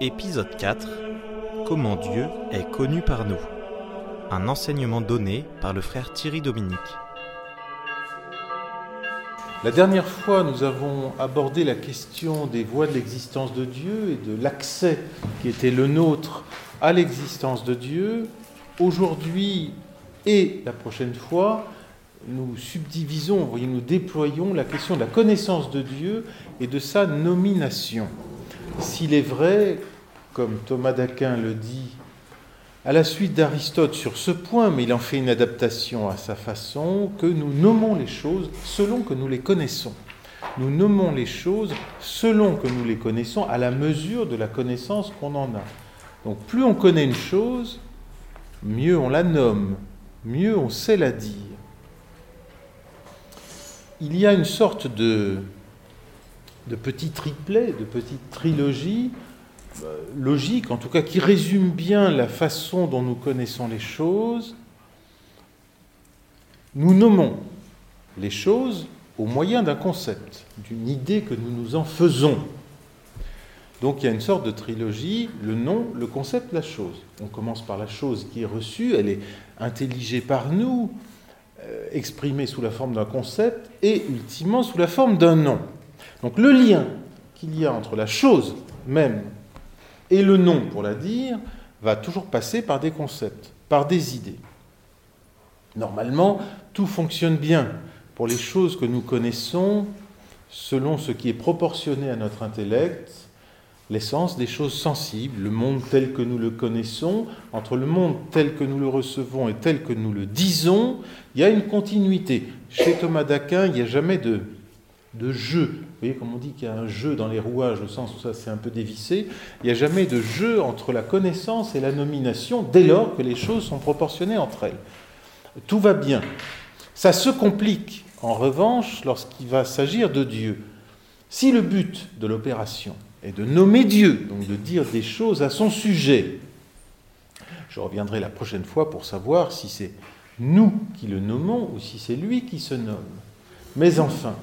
Épisode 4 Comment Dieu est connu par nous Un enseignement donné par le frère Thierry Dominique. La dernière fois, nous avons abordé la question des voies de l'existence de Dieu et de l'accès qui était le nôtre à l'existence de Dieu. Aujourd'hui et la prochaine fois, nous subdivisons, voyez, nous déployons la question de la connaissance de Dieu et de sa nomination. S'il est vrai, comme Thomas d'Aquin le dit, à la suite d'Aristote sur ce point, mais il en fait une adaptation à sa façon, que nous nommons les choses selon que nous les connaissons. Nous nommons les choses selon que nous les connaissons, à la mesure de la connaissance qu'on en a. Donc plus on connaît une chose, mieux on la nomme, mieux on sait la dire. Il y a une sorte de, de petit triplet, de petite trilogie, euh, logique en tout cas, qui résume bien la façon dont nous connaissons les choses. Nous nommons les choses au moyen d'un concept, d'une idée que nous nous en faisons. Donc il y a une sorte de trilogie, le nom, le concept, la chose. On commence par la chose qui est reçue, elle est intelligée par nous, euh, exprimée sous la forme d'un concept et ultimement sous la forme d'un nom. Donc le lien qu'il y a entre la chose même et le nom pour la dire va toujours passer par des concepts, par des idées. Normalement, tout fonctionne bien pour les choses que nous connaissons selon ce qui est proportionné à notre intellect, l'essence des choses sensibles, le monde tel que nous le connaissons, entre le monde tel que nous le recevons et tel que nous le disons, il y a une continuité. Chez Thomas d'Aquin, il n'y a jamais de, de jeu. Vous voyez, comme on dit qu'il y a un jeu dans les rouages, au sens où ça c'est un peu dévissé, il n'y a jamais de jeu entre la connaissance et la nomination dès lors que les choses sont proportionnées entre elles. Tout va bien. Ça se complique, en revanche, lorsqu'il va s'agir de Dieu. Si le but de l'opération est de nommer Dieu, donc de dire des choses à son sujet, je reviendrai la prochaine fois pour savoir si c'est nous qui le nommons ou si c'est lui qui se nomme. Mais enfin,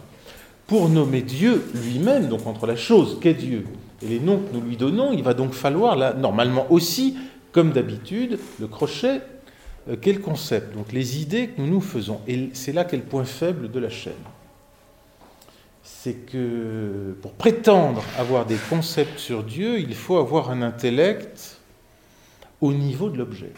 pour nommer Dieu lui-même, donc entre la chose qu'est Dieu et les noms que nous lui donnons, il va donc falloir, là, normalement aussi, comme d'habitude, le crochet euh, qu'est le concept, donc les idées que nous nous faisons. Et c'est là qu'est le point faible de la chaîne. C'est que pour prétendre avoir des concepts sur Dieu, il faut avoir un intellect au niveau de l'objet.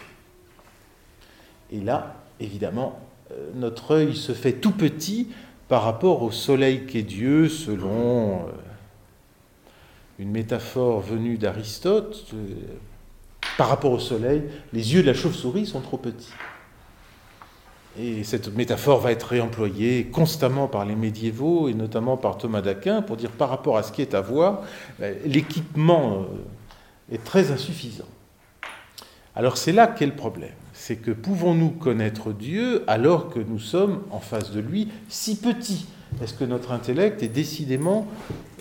Et là, évidemment, euh, notre œil se fait tout petit par rapport au soleil qu'est Dieu, selon euh, une métaphore venue d'Aristote, euh, par rapport au soleil, les yeux de la chauve-souris sont trop petits. Et cette métaphore va être réemployée constamment par les médiévaux, et notamment par Thomas d'Aquin, pour dire par rapport à ce qui est à voir, ben, l'équipement euh, est très insuffisant. Alors c'est là qu'est le problème c'est que pouvons-nous connaître Dieu alors que nous sommes en face de lui si petits? Est-ce que notre intellect est décidément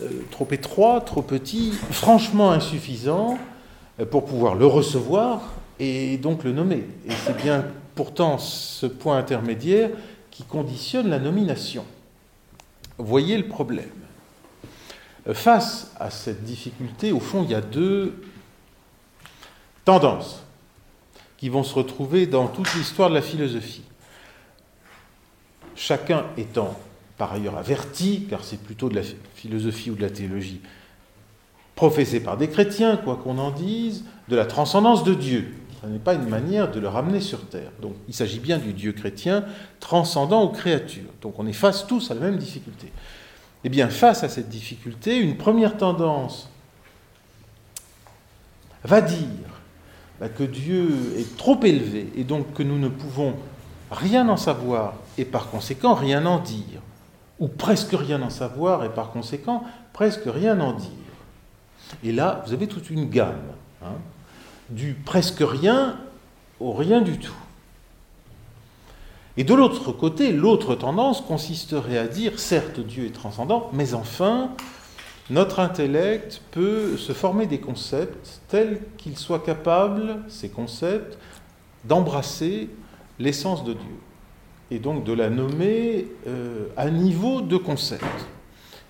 euh, trop étroit, trop petit, franchement insuffisant euh, pour pouvoir le recevoir et donc le nommer? Et c'est bien pourtant ce point intermédiaire qui conditionne la nomination. Voyez le problème. Euh, face à cette difficulté, au fond, il y a deux tendances qui vont se retrouver dans toute l'histoire de la philosophie. Chacun étant par ailleurs averti, car c'est plutôt de la philosophie ou de la théologie professée par des chrétiens, quoi qu'on en dise, de la transcendance de Dieu. Ce n'est pas une manière de le ramener sur terre. Donc il s'agit bien du Dieu chrétien transcendant aux créatures. Donc on est face tous à la même difficulté. Eh bien, face à cette difficulté, une première tendance va dire que Dieu est trop élevé et donc que nous ne pouvons rien en savoir et par conséquent rien en dire, ou presque rien en savoir et par conséquent presque rien en dire. Et là, vous avez toute une gamme, hein, du presque rien au rien du tout. Et de l'autre côté, l'autre tendance consisterait à dire, certes Dieu est transcendant, mais enfin, notre intellect peut se former des concepts tels qu'ils soient capables, ces concepts, d'embrasser l'essence de Dieu, et donc de la nommer euh, à niveau de concept.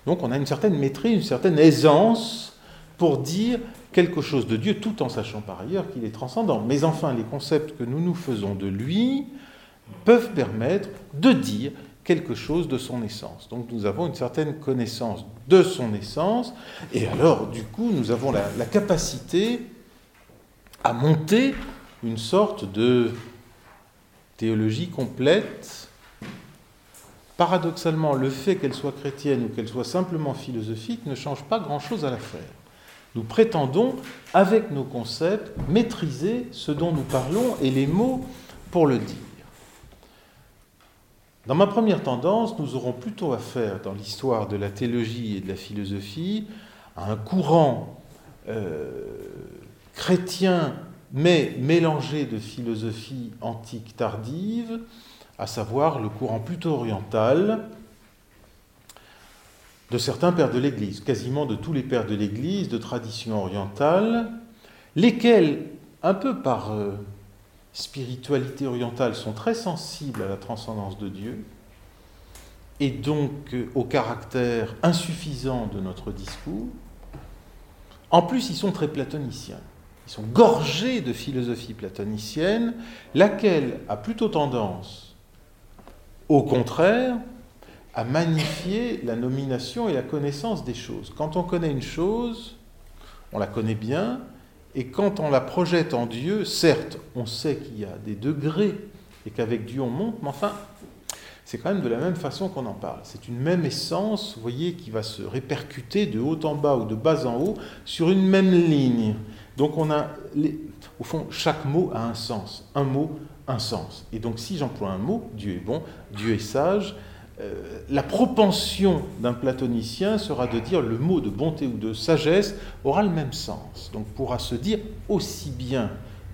Donc on a une certaine maîtrise, une certaine aisance pour dire quelque chose de Dieu tout en sachant par ailleurs qu'il est transcendant. Mais enfin, les concepts que nous nous faisons de lui peuvent permettre de dire quelque chose de son essence. Donc nous avons une certaine connaissance de son essence, et alors du coup nous avons la, capacité à monter une sorte de théologie complète. Paradoxalement, le fait qu'elle soit chrétienne ou qu'elle soit simplement philosophique ne change pas grand-chose à l'affaire. Nous prétendons, avec nos concepts, maîtriser ce dont nous parlons et les mots pour le dire. Dans ma première tendance, nous aurons plutôt affaire, dans l'histoire de la théologie et de la philosophie, à un courant euh, chrétien mais mélangé de philosophie antique tardive, à savoir le courant plutôt oriental de certains pères de l'Église, quasiment de tous les pères de l'Église de tradition orientale, lesquels, un peu par euh, spiritualité orientale, sont très sensibles à la transcendance de Dieu, et donc au caractère insuffisant de notre discours. En plus, ils sont très platoniciens. Ils sont gorgés de philosophie platonicienne, laquelle a plutôt tendance, au contraire, à magnifier la nomination et la connaissance des choses. Quand on connaît une chose, on la connaît bien, et quand on la projette en Dieu, certes, on sait qu'il y a des degrés et qu'avec Dieu on monte, mais enfin, c'est quand même de la même façon qu'on en parle. C'est une même essence, vous voyez, qui va se répercuter de haut en bas ou de bas en haut sur une même ligne. Donc on a, au fond, chaque mot a un sens. Un mot, un sens. Et donc si j'emploie un mot, Dieu est bon, Dieu est sage, euh, la propension d'un platonicien sera de dire le mot de bonté ou de sagesse aura le même sens. Donc pourra se dire aussi bien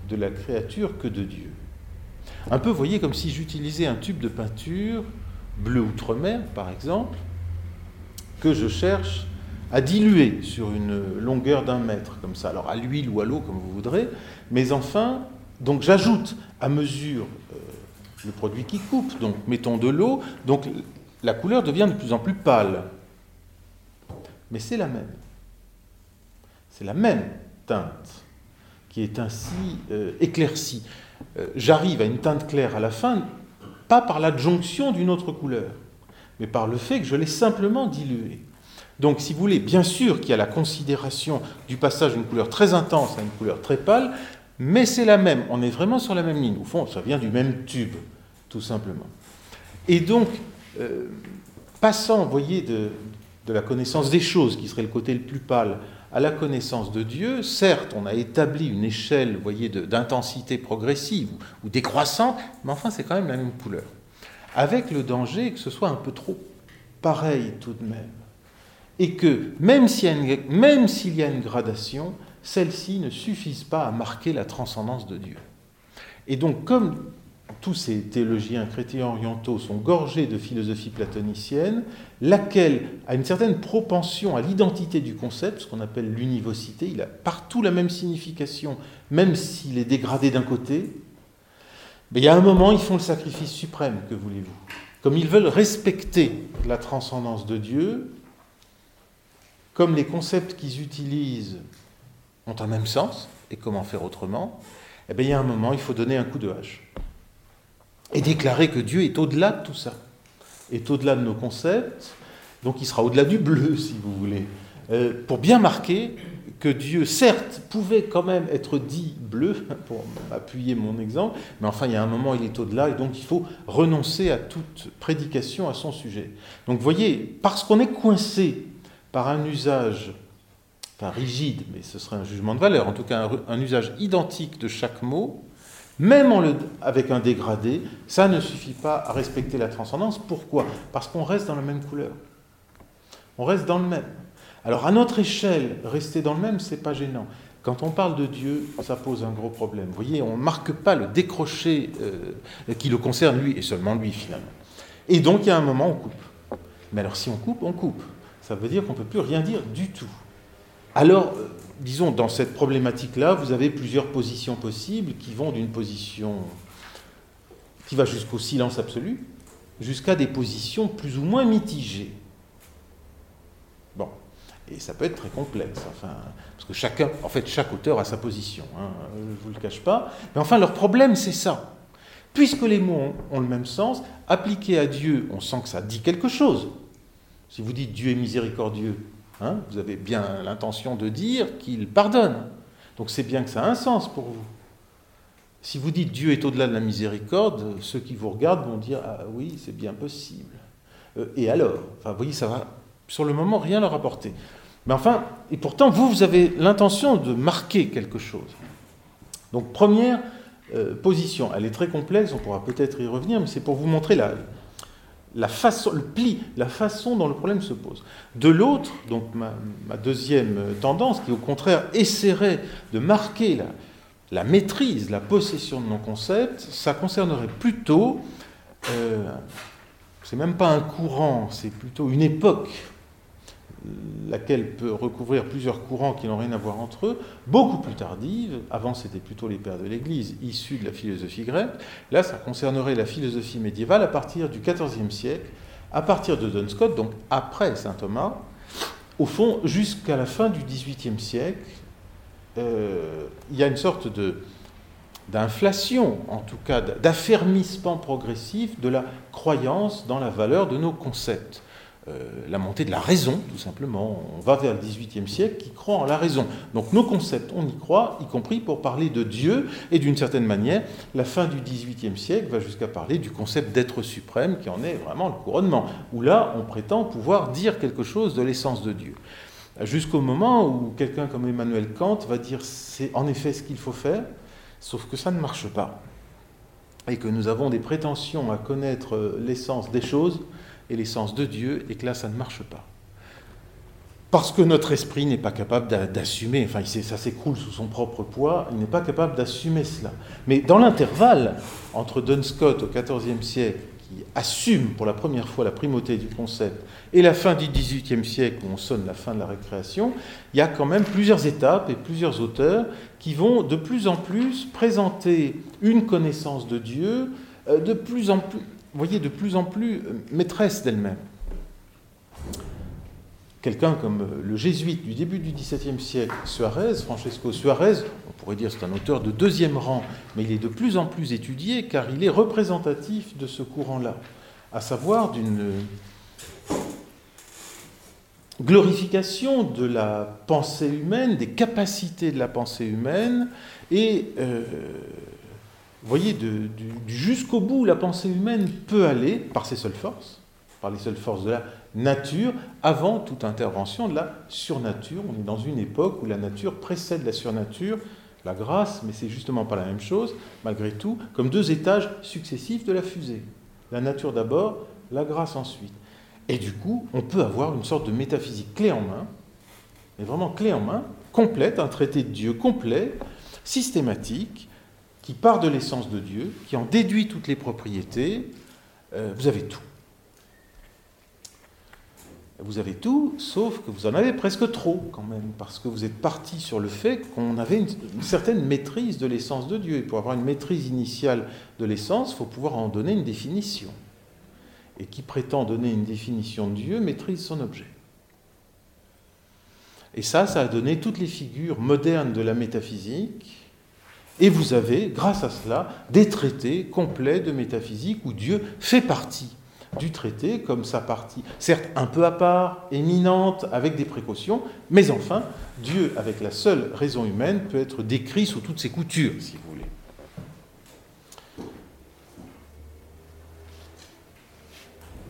de la créature que de Dieu. Un peu, voyez, comme si j'utilisais un tube de peinture, bleu outre-mer par exemple, que je cherche à diluer sur une longueur d'un mètre, comme ça, alors à l'huile ou à l'eau, comme vous voudrez, mais enfin, donc j'ajoute à mesure euh, le produit qui coupe, donc mettons de l'eau, donc la couleur devient de plus en plus pâle. Mais c'est la même. C'est la même teinte qui est ainsi euh, éclaircie. Euh, j'arrive à une teinte claire à la fin, pas par l'adjonction d'une autre couleur, mais par le fait que je l'ai simplement diluée. Donc, si vous voulez, bien sûr qu'il y a la considération du passage d'une couleur très intense à une couleur très pâle, mais c'est la même. On est vraiment sur la même ligne. Au fond, ça vient du même tube, tout simplement. Et donc, euh, passant, vous voyez, de, la connaissance des choses, qui serait le côté le plus pâle, à la connaissance de Dieu, certes, on a établi une échelle, vous voyez, d'intensité progressive ou décroissante, mais enfin, c'est quand même la même couleur. Avec le danger que ce soit un peu trop pareil tout de même et que même s'il y a une, gradation, celle-ci ne suffisent pas à marquer la transcendance de Dieu. Et donc, comme tous ces théologiens chrétiens orientaux sont gorgés de philosophie platonicienne, laquelle a une certaine propension à l'identité du concept, ce qu'on appelle l'univocité, il a partout la même signification, même s'il est dégradé d'un côté, mais il y a un moment, ils font le sacrifice suprême, que voulez-vous Comme ils veulent respecter la transcendance de Dieu, comme les concepts qu'ils utilisent ont un même sens, et comment faire autrement, eh bien, il y a un moment, il faut donner un coup de hache. Et déclarer que Dieu est au-delà de tout ça, est au-delà de nos concepts, donc il sera au-delà du bleu, si vous voulez, euh, pour bien marquer que Dieu, certes, pouvait quand même être dit bleu, pour appuyer mon exemple, mais enfin, il y a un moment, il est au-delà, et donc il faut renoncer à toute prédication à son sujet. Donc, vous voyez, parce qu'on est coincé par un usage, rigide, mais ce serait un jugement de valeur, en tout cas un, usage identique de chaque mot, même avec un dégradé, ça ne suffit pas à respecter la transcendance. Pourquoi? Parce qu'on reste dans la même couleur. On reste dans le même. Alors à notre échelle, rester dans le même, c'est pas gênant. Quand on parle de Dieu, ça pose un gros problème. Vous voyez, on ne marque pas le décroché euh, qui le concerne lui et seulement lui finalement. Et donc il y a un moment, on coupe. Mais alors si on coupe, on coupe ça veut dire qu'on ne peut plus rien dire du tout. Alors, euh, disons, dans cette problématique-là, vous avez plusieurs positions possibles qui vont d'une position qui va jusqu'au silence absolu, jusqu'à des positions plus ou moins mitigées. Bon. Et ça peut être très complexe, enfin, parce que chacun, en fait, chaque auteur a sa position, hein, je ne vous le cache pas. Mais enfin, leur problème, c'est ça. Puisque les mots ont, le même sens, appliqués à Dieu, on sent que ça dit quelque chose. Si vous dites Dieu est miséricordieux, hein, vous avez bien l'intention de dire qu'il pardonne. Donc c'est bien que ça a un sens pour vous. Si vous dites Dieu est au-delà de la miséricorde, ceux qui vous regardent vont dire Ah oui, c'est bien possible. Euh, et alors Enfin, vous voyez, ça va sur le moment rien leur apporter. Mais enfin, et pourtant, vous, vous avez l'intention de marquer quelque chose. Donc, première euh, position, elle est très complexe, on pourra peut-être y revenir, mais c'est pour vous montrer la, la façon, le pli, la façon dont le problème se pose. De l'autre, donc ma, deuxième tendance, qui au contraire essaierait de marquer la, maîtrise, la possession de nos concepts, ça concernerait plutôt, euh, c'est même pas un courant, c'est plutôt une époque laquelle peut recouvrir plusieurs courants qui n'ont rien à voir entre eux, beaucoup plus tardive. Avant, c'était plutôt les pères de l'Église, issus de la philosophie grecque. Là, ça concernerait la philosophie médiévale à partir du XIVe siècle, à partir de Duns Scott, donc après saint Thomas, au fond, jusqu'à la fin du XVIIIe siècle, euh, il y a une sorte d'inflation, en tout cas d'affermissement progressif de la croyance dans la valeur de nos concepts. Euh, la montée de la raison, tout simplement. On va vers le XVIIIe siècle qui croit en la raison. Donc nos concepts, on y croit, y compris pour parler de Dieu, et d'une certaine manière, la fin du XVIIIe siècle va jusqu'à parler du concept d'être suprême, qui en est vraiment le couronnement, où là, on prétend pouvoir dire quelque chose de l'essence de Dieu. Jusqu'au moment où quelqu'un comme Emmanuel Kant va dire c'est en effet ce qu'il faut faire, sauf que ça ne marche pas. Et que nous avons des prétentions à connaître l'essence des choses, et l'essence de Dieu, et que là, ça ne marche pas. Parce que notre esprit n'est pas capable d'assumer, enfin, ça s'écroule sous son propre poids, il n'est pas capable d'assumer cela. Mais dans l'intervalle entre Duns Scott au XIVe siècle, qui assume pour la première fois la primauté du concept, et la fin du XVIIIe siècle, où on sonne la fin de la récréation, il y a quand même plusieurs étapes et plusieurs auteurs qui vont de plus en plus présenter une connaissance de Dieu euh, de plus en plus voyez, de plus en plus euh, maîtresse d'elle-même. Quelqu'un comme euh, le jésuite du début du XVIIe siècle, Suarez, Francesco Suarez, on pourrait dire c'est un auteur de deuxième rang, mais il est de plus en plus étudié car il est représentatif de ce courant-là, à savoir d'une glorification de la pensée humaine, des capacités de la pensée humaine, et euh, vous voyez, jusqu'au bout la pensée humaine peut aller par ses seules forces, par les seules forces de la nature, avant toute intervention de la surnature. On est dans une époque où la nature précède la surnature, la grâce, mais c'est justement pas la même chose, malgré tout, comme deux étages successifs de la fusée. La nature d'abord, la grâce ensuite. Et du coup, on peut avoir une sorte de métaphysique clé en main, mais vraiment clé en main, complète, un traité de Dieu complet, systématique, qui part de l'essence de Dieu, qui en déduit toutes les propriétés, euh, vous avez tout. Vous avez tout, sauf que vous en avez presque trop quand même, parce que vous êtes parti sur le fait qu'on avait une, certaine maîtrise de l'essence de Dieu. Et pour avoir une maîtrise initiale de l'essence, il faut pouvoir en donner une définition. Et qui prétend donner une définition de Dieu maîtrise son objet. Et ça, ça a donné toutes les figures modernes de la métaphysique, et vous avez, grâce à cela, des traités complets de métaphysique où Dieu fait partie du traité comme sa partie, certes un peu à part, éminente, avec des précautions, mais enfin, Dieu, avec la seule raison humaine, peut être décrit sous toutes ses coutures, si vous voulez.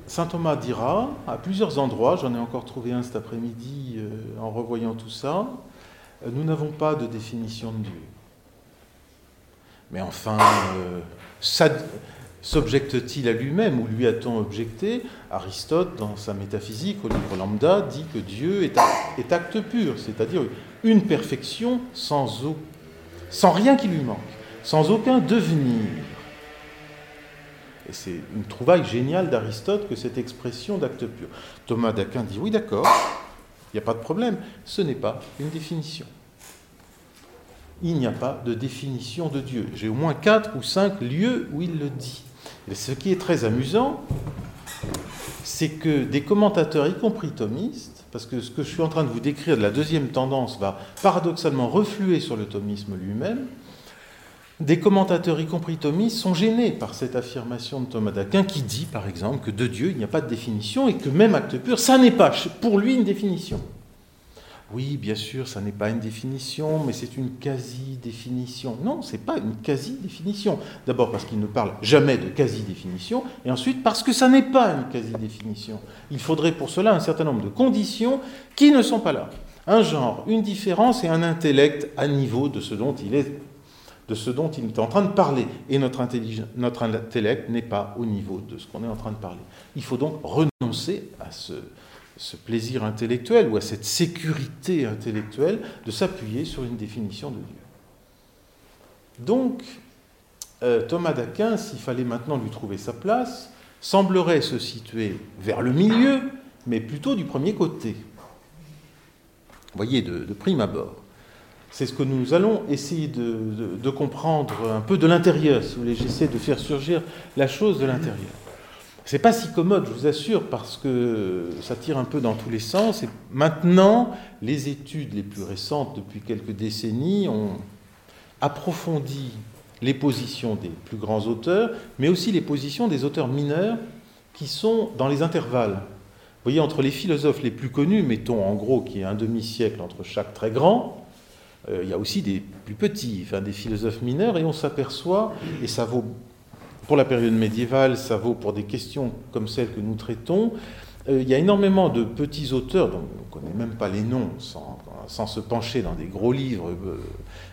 Saint Thomas dira, à plusieurs endroits, j'en ai encore trouvé un cet après-midi euh, en revoyant tout ça, nous n'avons pas de définition de Dieu. Mais enfin, euh, s'objecte-t-il à lui-même ou lui a-t-on objecté? Aristote, dans sa métaphysique, au livre Lambda, dit que Dieu est, acte pur, c'est-à-dire une perfection sans, sans rien qui lui manque, sans aucun devenir. Et c'est une trouvaille géniale d'Aristote que cette expression d'acte pur. Thomas d'Aquin dit oui, d'accord, il n'y a pas de problème, ce n'est pas une définition il n'y a pas de définition de Dieu. J'ai au moins quatre ou cinq lieux où il le dit. Et ce qui est très amusant, c'est que des commentateurs, y compris thomistes, parce que ce que je suis en train de vous décrire de la deuxième tendance va paradoxalement refluer sur le thomisme lui-même, des commentateurs, y compris thomistes, sont gênés par cette affirmation de Thomas d'Aquin qui dit, par exemple, que de Dieu, il n'y a pas de définition et que même acte pur, ça n'est pas pour lui une définition. Oui, bien sûr, ça n'est pas une définition, mais c'est une quasi-définition. Non, ce n'est pas une quasi-définition. D'abord parce qu'il ne parle jamais de quasi-définition, et ensuite parce que ça n'est pas une quasi-définition. Il faudrait pour cela un certain nombre de conditions qui ne sont pas là. Un genre, une différence et un intellect à niveau de ce dont il est, de ce dont il est en train de parler. Et notre, notre intellect n'est pas au niveau de ce qu'on est en train de parler. Il faut donc renoncer à ce, ce plaisir intellectuel ou à cette sécurité intellectuelle de s'appuyer sur une définition de Dieu. Donc, euh, Thomas d'Aquin, s'il fallait maintenant lui trouver sa place, semblerait se situer vers le milieu, mais plutôt du premier côté. Vous voyez, de, prime abord. C'est ce que nous allons essayer de, de comprendre un peu de l'intérieur, si vous voulez. J'essaie de faire surgir la chose de l'intérieur. C'est pas si commode, je vous assure, parce que ça tire un peu dans tous les sens. Maintenant, les études les plus récentes, depuis quelques décennies, ont approfondi les positions des plus grands auteurs, mais aussi les positions des auteurs mineurs qui sont dans les intervalles. Vous voyez, entre les philosophes les plus connus, mettons en gros qu'il y a un demi-siècle entre chaque très grand, euh, il y a aussi des plus petits, des philosophes mineurs, et on s'aperçoit, et ça vaut pour la période médiévale, ça vaut pour des questions comme celles que nous traitons. Euh, il y a énormément de petits auteurs dont on ne connaît même pas les noms sans, se pencher dans des gros livres. Euh,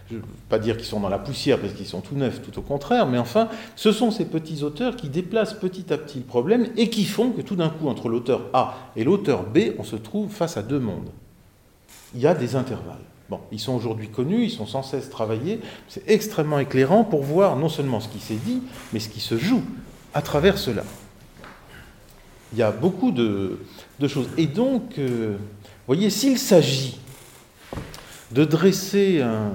je ne veux pas dire qu'ils sont dans la poussière parce qu'ils sont tout neufs, tout au contraire, mais enfin, ce sont ces petits auteurs qui déplacent petit à petit le problème et qui font que tout d'un coup, entre l'auteur A et l'auteur B, on se trouve face à deux mondes. Il y a des intervalles. Bon, ils sont aujourd'hui connus, ils sont sans cesse travaillés. C'est extrêmement éclairant pour voir non seulement ce qui s'est dit, mais ce qui se joue à travers cela. Il y a beaucoup de, choses. Et donc, euh, vous voyez, s'il s'agit de dresser un,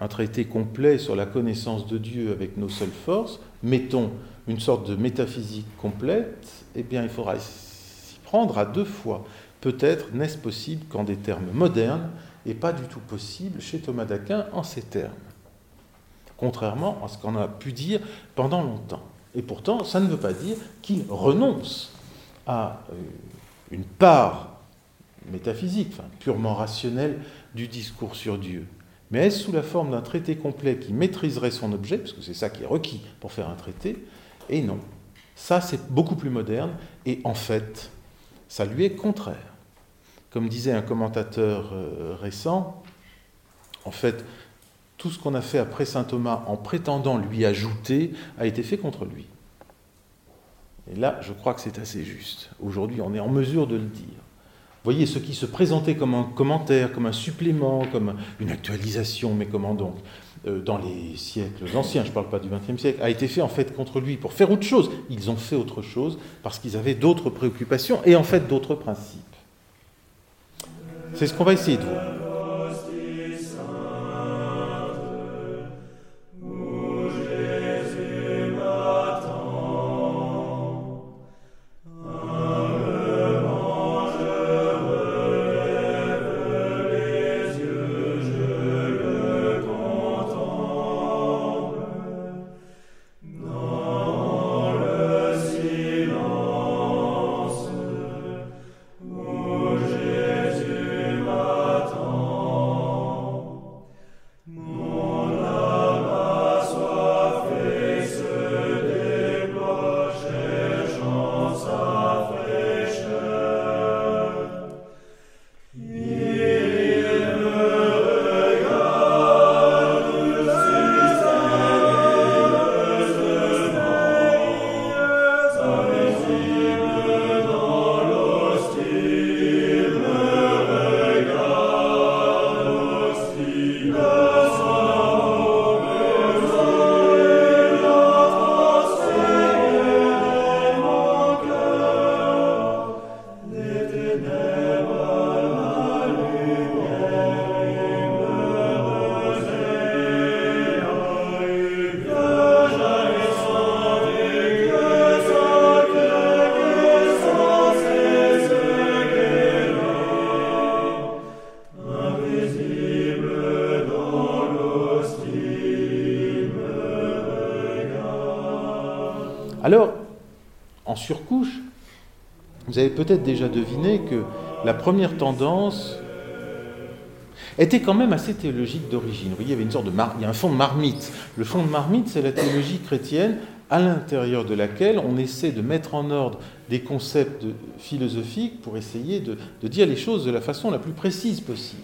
un traité complet sur la connaissance de Dieu avec nos seules forces, mettons une sorte de métaphysique complète, eh bien, il faudra s'y prendre à deux fois. Peut-être n'est-ce possible qu'en des termes modernes et pas du tout possible chez Thomas d'Aquin en ces termes. Contrairement à ce qu'on a pu dire pendant longtemps. Et pourtant, ça ne veut pas dire qu'il renonce à euh, une part métaphysique, purement rationnelle du discours sur Dieu. Mais est-ce sous la forme d'un traité complet qui maîtriserait son objet, parce que c'est ça qui est requis pour faire un traité? Et non. Ça, c'est beaucoup plus moderne, et en fait, ça lui est contraire. Comme disait un commentateur euh, récent, en fait, tout ce qu'on a fait après saint Thomas en prétendant lui ajouter a été fait contre lui. Et là, je crois que c'est assez juste. Aujourd'hui, on est en mesure de le dire. Vous voyez, ce qui se présentait comme un commentaire, comme un supplément, comme une actualisation, mais comment donc euh, dans les siècles anciens, je ne parle pas du XXe siècle, a été fait en fait contre lui pour faire autre chose. Ils ont fait autre chose parce qu'ils avaient d'autres préoccupations et en fait d'autres principes. C'est ce qu'on va essayer de voir. Vous avez peut-être déjà deviné que la première tendance était quand même assez théologique d'origine. Il y avait une sorte de il y a un fond de marmite. Le fond de marmite, c'est la théologie chrétienne à l'intérieur de laquelle on essaie de mettre en ordre des concepts philosophiques pour essayer de, dire les choses de la façon la plus précise possible.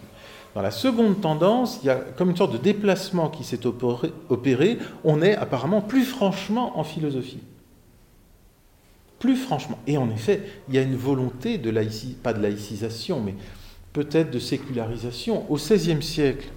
Dans la seconde tendance, il y a comme une sorte de déplacement qui s'est opéré. On est apparemment plus franchement en philosophie. Plus franchement. Et en effet, il y a une volonté de laïcisation, pas de laïcisation, mais peut-être de sécularisation. Au XVIe siècle,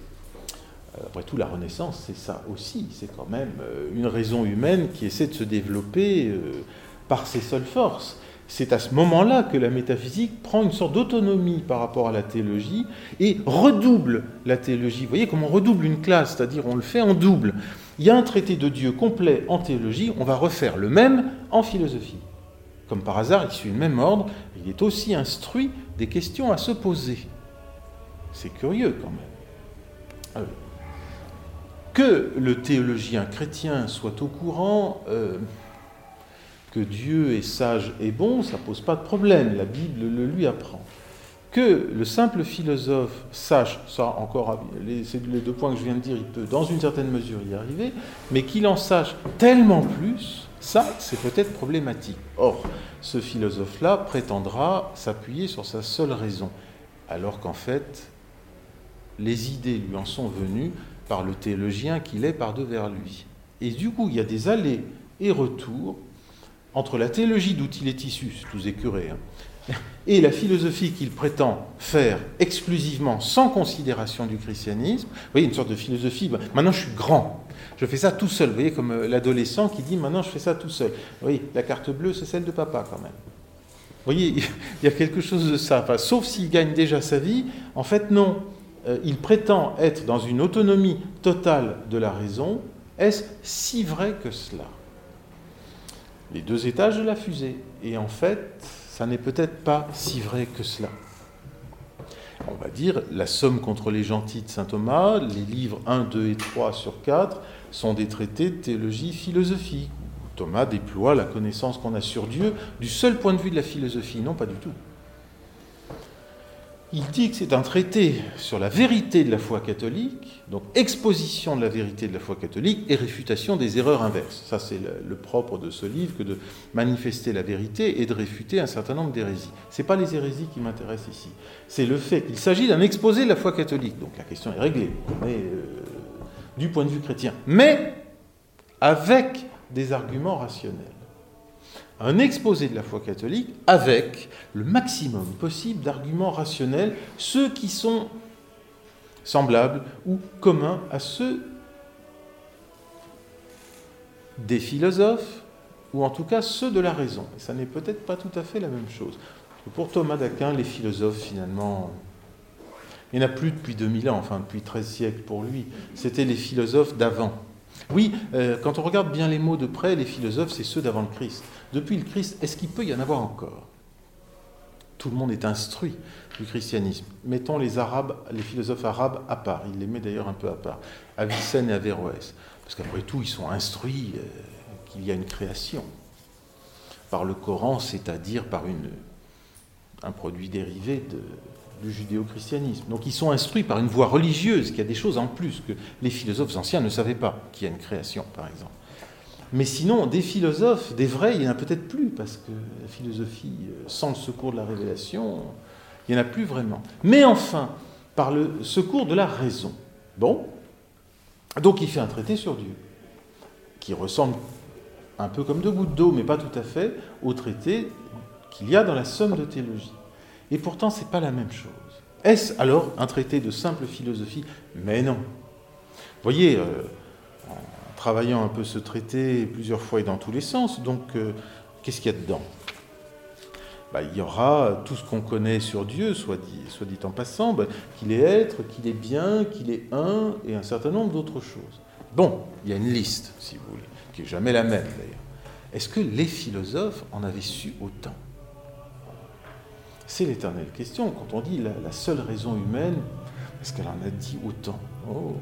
euh, après tout, la Renaissance, c'est ça aussi. C'est quand même euh, une raison humaine qui essaie de se développer euh, par ses seules forces. C'est à ce moment-là que la métaphysique prend une sorte d'autonomie par rapport à la théologie et redouble la théologie. Vous voyez comment on redouble une classe, c'est-à-dire on le fait en double. Il y a un traité de Dieu complet en théologie, on va refaire le même en philosophie. Comme par hasard, il suit le même ordre, il est aussi instruit des questions à se poser. C'est curieux quand même. Euh, que le théologien chrétien soit au courant euh, que Dieu est sage et bon, ça pose pas de problème, la Bible le lui apprend. Que le simple philosophe sache, ça encore, c'est les deux points que je viens de dire, il peut dans une certaine mesure y arriver, mais qu'il en sache tellement plus, ça c'est peut-être problématique. Or, ce philosophe-là prétendra s'appuyer sur sa seule raison, alors qu'en fait, les idées lui en sont venues par le théologien qu'il est par devers lui. Et du coup, il y a des allers et retours entre la théologie d'où il est issu, tous écuré, hein, et la philosophie qu'il prétend faire exclusivement sans considération du christianisme. Vous voyez, une sorte de philosophie, bah, maintenant je suis grand, je fais ça tout seul. Vous voyez, comme euh, l'adolescent qui dit maintenant je fais ça tout seul. Vous voyez, la carte bleue, c'est celle de papa quand même. Vous voyez, il y a quelque chose de ça. sauf s'il gagne déjà sa vie, en fait, non. Euh, il prétend être dans une autonomie totale de la raison. Est-ce si vrai que cela? Les deux étages de la fusée. Et en fait, ça n'est peut-être pas si vrai que cela. On va dire la somme contre les gentils de saint Thomas, les livres 1, 2 et 3 sur 4 sont des traités de théologie philosophique. Thomas déploie la connaissance qu'on a sur Dieu du seul point de vue de la philosophie, non pas du tout il dit que c'est un traité sur la vérité de la foi catholique, donc exposition de la vérité de la foi catholique et réfutation des erreurs inverses. Ça, c'est le, propre de ce livre que de manifester la vérité et de réfuter un certain nombre d'hérésies. Ce n'est pas les hérésies qui m'intéressent ici. C'est le fait qu'il s'agit d'un exposé de la foi catholique. Donc la question est réglée, mais, euh, du point de vue chrétien. Mais avec des arguments rationnels un exposé de la foi catholique avec le maximum possible d'arguments rationnels, ceux qui sont semblables ou communs à ceux des philosophes, ou en tout cas ceux de la raison. Et ça n'est peut-être pas tout à fait la même chose. Pour Thomas d'Aquin, les philosophes, finalement, il n'y en a plus depuis 2000 ans, enfin depuis 13 siècles pour lui. C'était les philosophes d'avant. Oui, euh, quand on regarde bien les mots de près, les philosophes, c'est ceux d'avant le Christ. Depuis le Christ, est-ce qu'il peut y en avoir encore? Tout le monde est instruit du christianisme. Mettons les Arabes, les philosophes arabes à part. Il les met d'ailleurs un peu à part. Avicenne et Averroès. Parce qu'après tout, ils sont instruits euh, qu'il y a une création. Par le Coran, c'est-à-dire par un produit dérivé de, du judéo-christianisme. Donc ils sont instruits par une voie religieuse, qui a des choses en plus que les philosophes anciens ne savaient pas, qu'il y a une création, par exemple. Mais sinon, des philosophes, des vrais, il n'y en a peut-être plus, parce que la philosophie, euh, sans le secours de la révélation, il n'y en a plus vraiment. Mais enfin, par le secours de la raison. Bon, donc il fait un traité sur Dieu, qui ressemble un peu comme deux gouttes d'eau, mais pas tout à fait, au traité qu'il y a dans la somme de théologie. Et pourtant, ce n'est pas la même chose. Est-ce alors un traité de simple philosophie? Mais non. Voyez, euh, en travaillant un peu ce traité plusieurs fois et dans tous les sens, donc euh, qu'est-ce qu'il y a dedans? Bah, Il y aura tout ce qu'on connaît sur Dieu, soit dit, soit dit en passant, bah, qu'il est être, qu'il est bien, qu'il est un, et un certain nombre d'autres choses. Bon, il y a une liste, si vous voulez, qui n'est jamais la même d'ailleurs. Est-ce que les philosophes en avaient su autant? C'est l'éternelle question. Quand on dit la, seule raison humaine, est-ce qu'elle en a dit autant? Oh.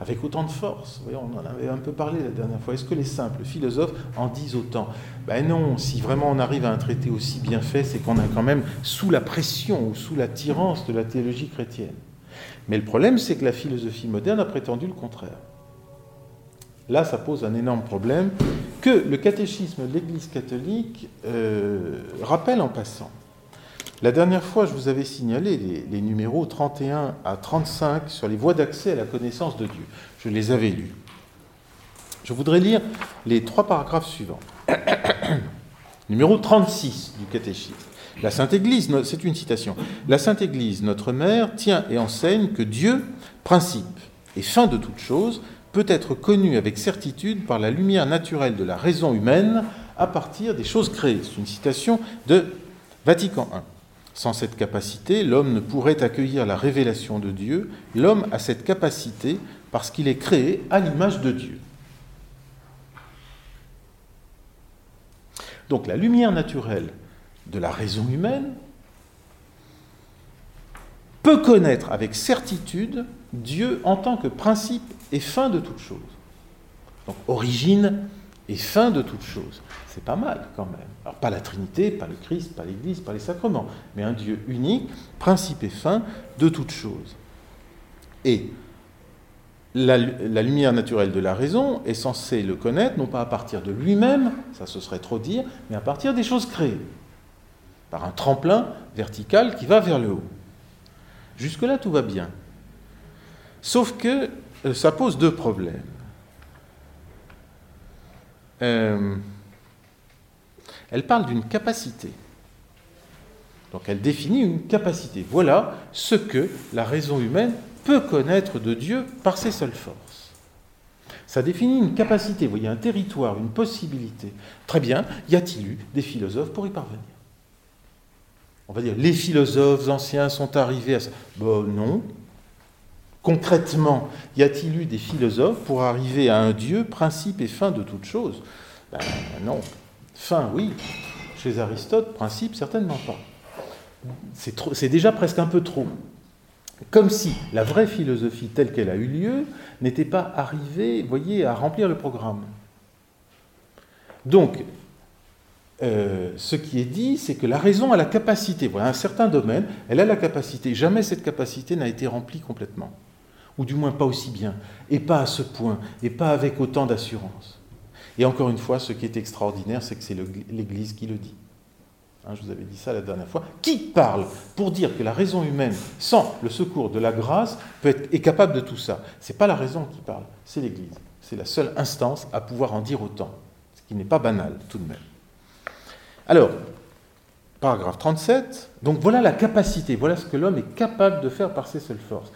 avec autant de force Voyons, On en avait un peu parlé la dernière fois. Est-ce que les simples philosophes en disent autant? Ben non, si vraiment on arrive à un traité aussi bien fait, c'est qu'on est quand même sous la pression ou sous la tyrance de la théologie chrétienne. Mais le problème, c'est que la philosophie moderne a prétendu le contraire. Là, ça pose un énorme problème que le catéchisme de l'Église catholique euh, rappelle en passant. La dernière fois, je vous avais signalé les, numéros 31 à 35 sur les voies d'accès à la connaissance de Dieu. Je les avais lus. Je voudrais lire les trois paragraphes suivants. Numéro 36 du catéchisme. La Sainte Église, c'est une citation. La Sainte Église, notre mère, tient et enseigne que Dieu, principe et fin de toute chose, peut être connu avec certitude par la lumière naturelle de la raison humaine à partir des choses créées. C'est une citation de Vatican I. Sans cette capacité, l'homme ne pourrait accueillir la révélation de Dieu. L'homme a cette capacité parce qu'il est créé à l'image de Dieu. Donc la lumière naturelle de la raison humaine peut connaître avec certitude Dieu en tant que principe et fin de toute chose. Donc origine et fin de toute chose. C'est pas mal quand même. Alors pas la Trinité, pas le Christ, pas l'Église, pas les sacrements, mais un Dieu unique, principe et fin de toute chose. Et la, la, lumière naturelle de la raison est censée le connaître, non pas à partir de lui-même, ça ce serait trop dire, mais à partir des choses créées, par un tremplin vertical qui va vers le haut. Jusque-là, tout va bien. Sauf que euh, ça pose deux problèmes. Euh, elle parle d'une capacité. Donc elle définit une capacité. Voilà ce que la raison humaine peut connaître de Dieu par ses seules forces. Ça définit une capacité, vous voyez, un territoire, une possibilité. Très bien, y a-t-il eu des philosophes pour y parvenir? On va dire, les philosophes anciens sont arrivés à ça. Bon, non, Concrètement, y a-t-il eu des philosophes pour arriver à un Dieu, principe et fin de toute chose? Ben, Non. Fin, oui. Chez Aristote, principe, certainement pas. C'est déjà presque un peu trop. Comme si la vraie philosophie telle qu'elle a eu lieu n'était pas arrivée, voyez, à remplir le programme. Donc, euh, ce qui est dit, c'est que la raison a la capacité, voilà, un certain domaine, elle a la capacité, jamais cette capacité n'a été remplie complètement ou du moins pas aussi bien, et pas à ce point, et pas avec autant d'assurance. Et encore une fois, ce qui est extraordinaire, c'est que c'est l'Église qui le dit. Hein, je vous avais dit ça la dernière fois. Qui parle pour dire que la raison humaine, sans le secours de la grâce, peut être, est capable de tout ça? Ce n'est pas la raison qui parle, c'est l'Église. C'est la seule instance à pouvoir en dire autant, ce qui n'est pas banal tout de même. Alors, paragraphe 37, donc voilà la capacité, voilà ce que l'homme est capable de faire par ses seules forces.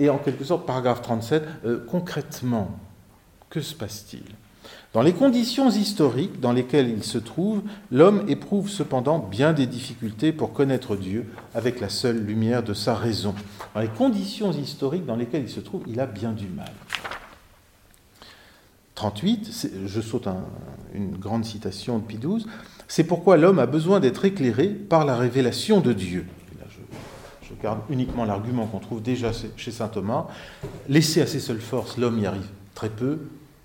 Et en quelque sorte, paragraphe 37, euh, concrètement, que se passe-t-il? Dans les conditions historiques dans lesquelles il se trouve, l'homme éprouve cependant bien des difficultés pour connaître Dieu avec la seule lumière de sa raison. Dans les conditions historiques dans lesquelles il se trouve, il a bien du mal. 38, je saute une grande citation de Pie XII, c'est pourquoi l'homme a besoin d'être éclairé par la révélation de Dieu je garde uniquement l'argument qu'on trouve déjà chez saint Thomas, laissé à ses seules forces, l'homme y arrive très peu,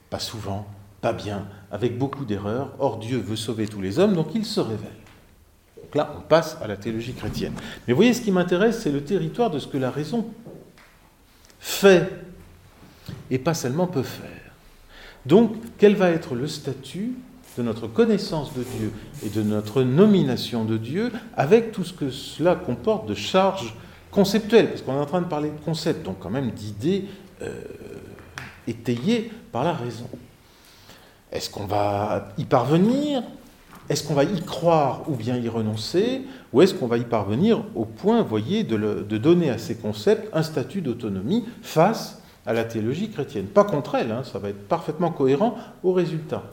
pas souvent, pas bien, avec beaucoup d'erreurs. Or Dieu veut sauver tous les hommes, donc il se révèle. Donc là, on passe à la théologie chrétienne. Mais vous voyez, ce qui m'intéresse, c'est le territoire de ce que la raison fait, et pas seulement peut faire. Donc, quel va être le statut de notre connaissance de Dieu et de notre nomination de Dieu, avec tout ce que cela comporte de charges conceptuelles, parce qu'on est en train de parler de concepts, donc quand même d'idées euh, étayées par la raison. Est-ce qu'on va y parvenir? Est-ce qu'on va y croire ou bien y renoncer? Ou est-ce qu'on va y parvenir au point, voyez, de, donner à ces concepts un statut d'autonomie face à la théologie chrétienne? Pas contre elle, hein, ça va être parfaitement cohérent au résultat.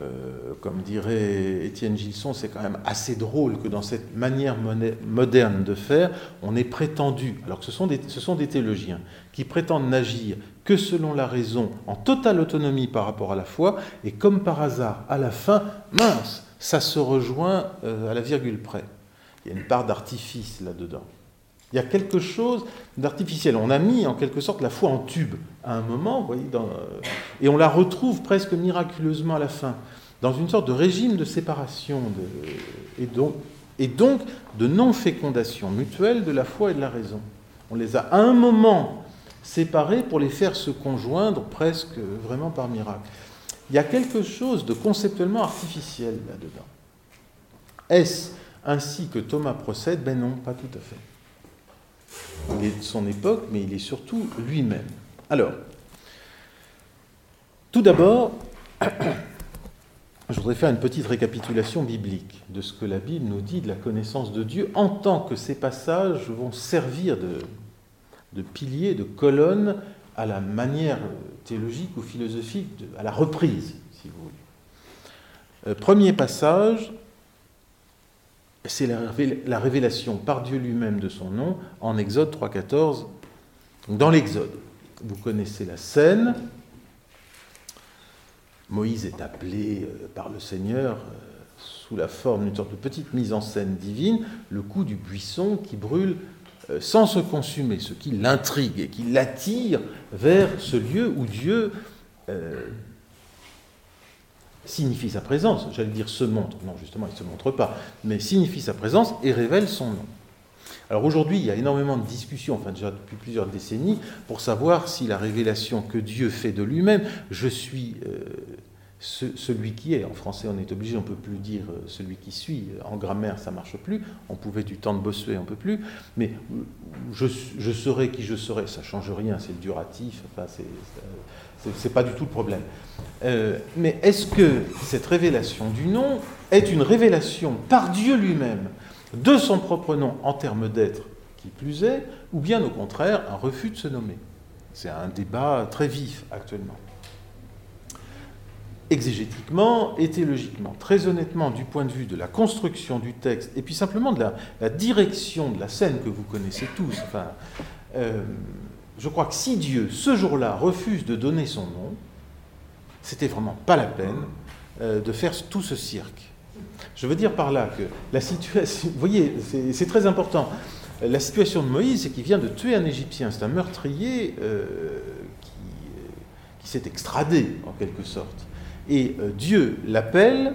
Euh, comme dirait Étienne Gilson, c'est quand même assez drôle que dans cette manière moderne de faire, on ait prétendu, alors que ce sont, des, ce sont des théologiens, qui prétendent n'agir que selon la raison, en totale autonomie par rapport à la foi, et comme par hasard, à la fin, mince, ça se rejoint euh, à la virgule près. Il y a une part d'artifice là-dedans. Il y a quelque chose d'artificiel. On a mis en quelque sorte la foi en tube à un moment, voyez, et on la retrouve presque miraculeusement à la fin, dans une sorte de régime de séparation et, donc, et donc de non-fécondation mutuelle de la foi et de la raison. On les a à un moment séparés pour les faire se conjoindre presque vraiment par miracle. Il y a quelque chose de conceptuellement artificiel là-dedans. Est-ce ainsi que Thomas procède? Ben non, pas tout à fait. Il est de son époque, mais il est surtout lui-même. Alors, tout d'abord, je voudrais faire une petite récapitulation biblique de ce que la Bible nous dit de la connaissance de Dieu, en tant que ces passages vont servir de, de piliers, de colonnes à la manière théologique ou philosophique, à la reprise, si vous voulez. Euh, premier passage, c'est la révélation par Dieu lui-même de son nom en Exode 3.14. Dans l'Exode, vous connaissez la scène. Moïse est appelé euh, par le Seigneur euh, sous la forme d'une sorte de petite mise en scène divine, le coup du buisson qui brûle euh, sans se consumer, ce qui l'intrigue et qui l'attire vers ce lieu où Dieu signifie sa présence, j'allais dire se montre, non justement il ne se montre pas, mais signifie sa présence et révèle son nom. Alors aujourd'hui, il y a énormément de discussions, enfin déjà depuis plusieurs décennies, pour savoir si la révélation que Dieu fait de lui-même, je suis euh, celui qui est, en français on est obligé, on ne peut plus dire euh, celui qui suit, en grammaire ça marche plus, on pouvait du temps de Bossuet, on peut plus, mais je, je serai qui je serai, ça change rien, c'est duratif, enfin c'est ce n'est pas du tout le problème. Euh, mais est-ce que cette révélation du nom est une révélation par Dieu lui-même de son propre nom en termes d'être, qui plus est, ou bien au contraire un refus de se nommer? C'est un débat très vif actuellement. Exégétiquement et théologiquement, très honnêtement, du point de vue de la construction du texte, et puis simplement de la, direction de la scène que vous connaissez tous, enfin, euh, je crois que si Dieu, ce jour-là, refuse de donner son nom, c'était vraiment pas la peine euh, de faire tout ce cirque. Je veux dire par là que la situation, vous voyez, c'est très important. La situation de Moïse, c'est qu'il vient de tuer un Égyptien. C'est un meurtrier euh, qui, s'est extradé, en quelque sorte. Et euh, Dieu l'appelle,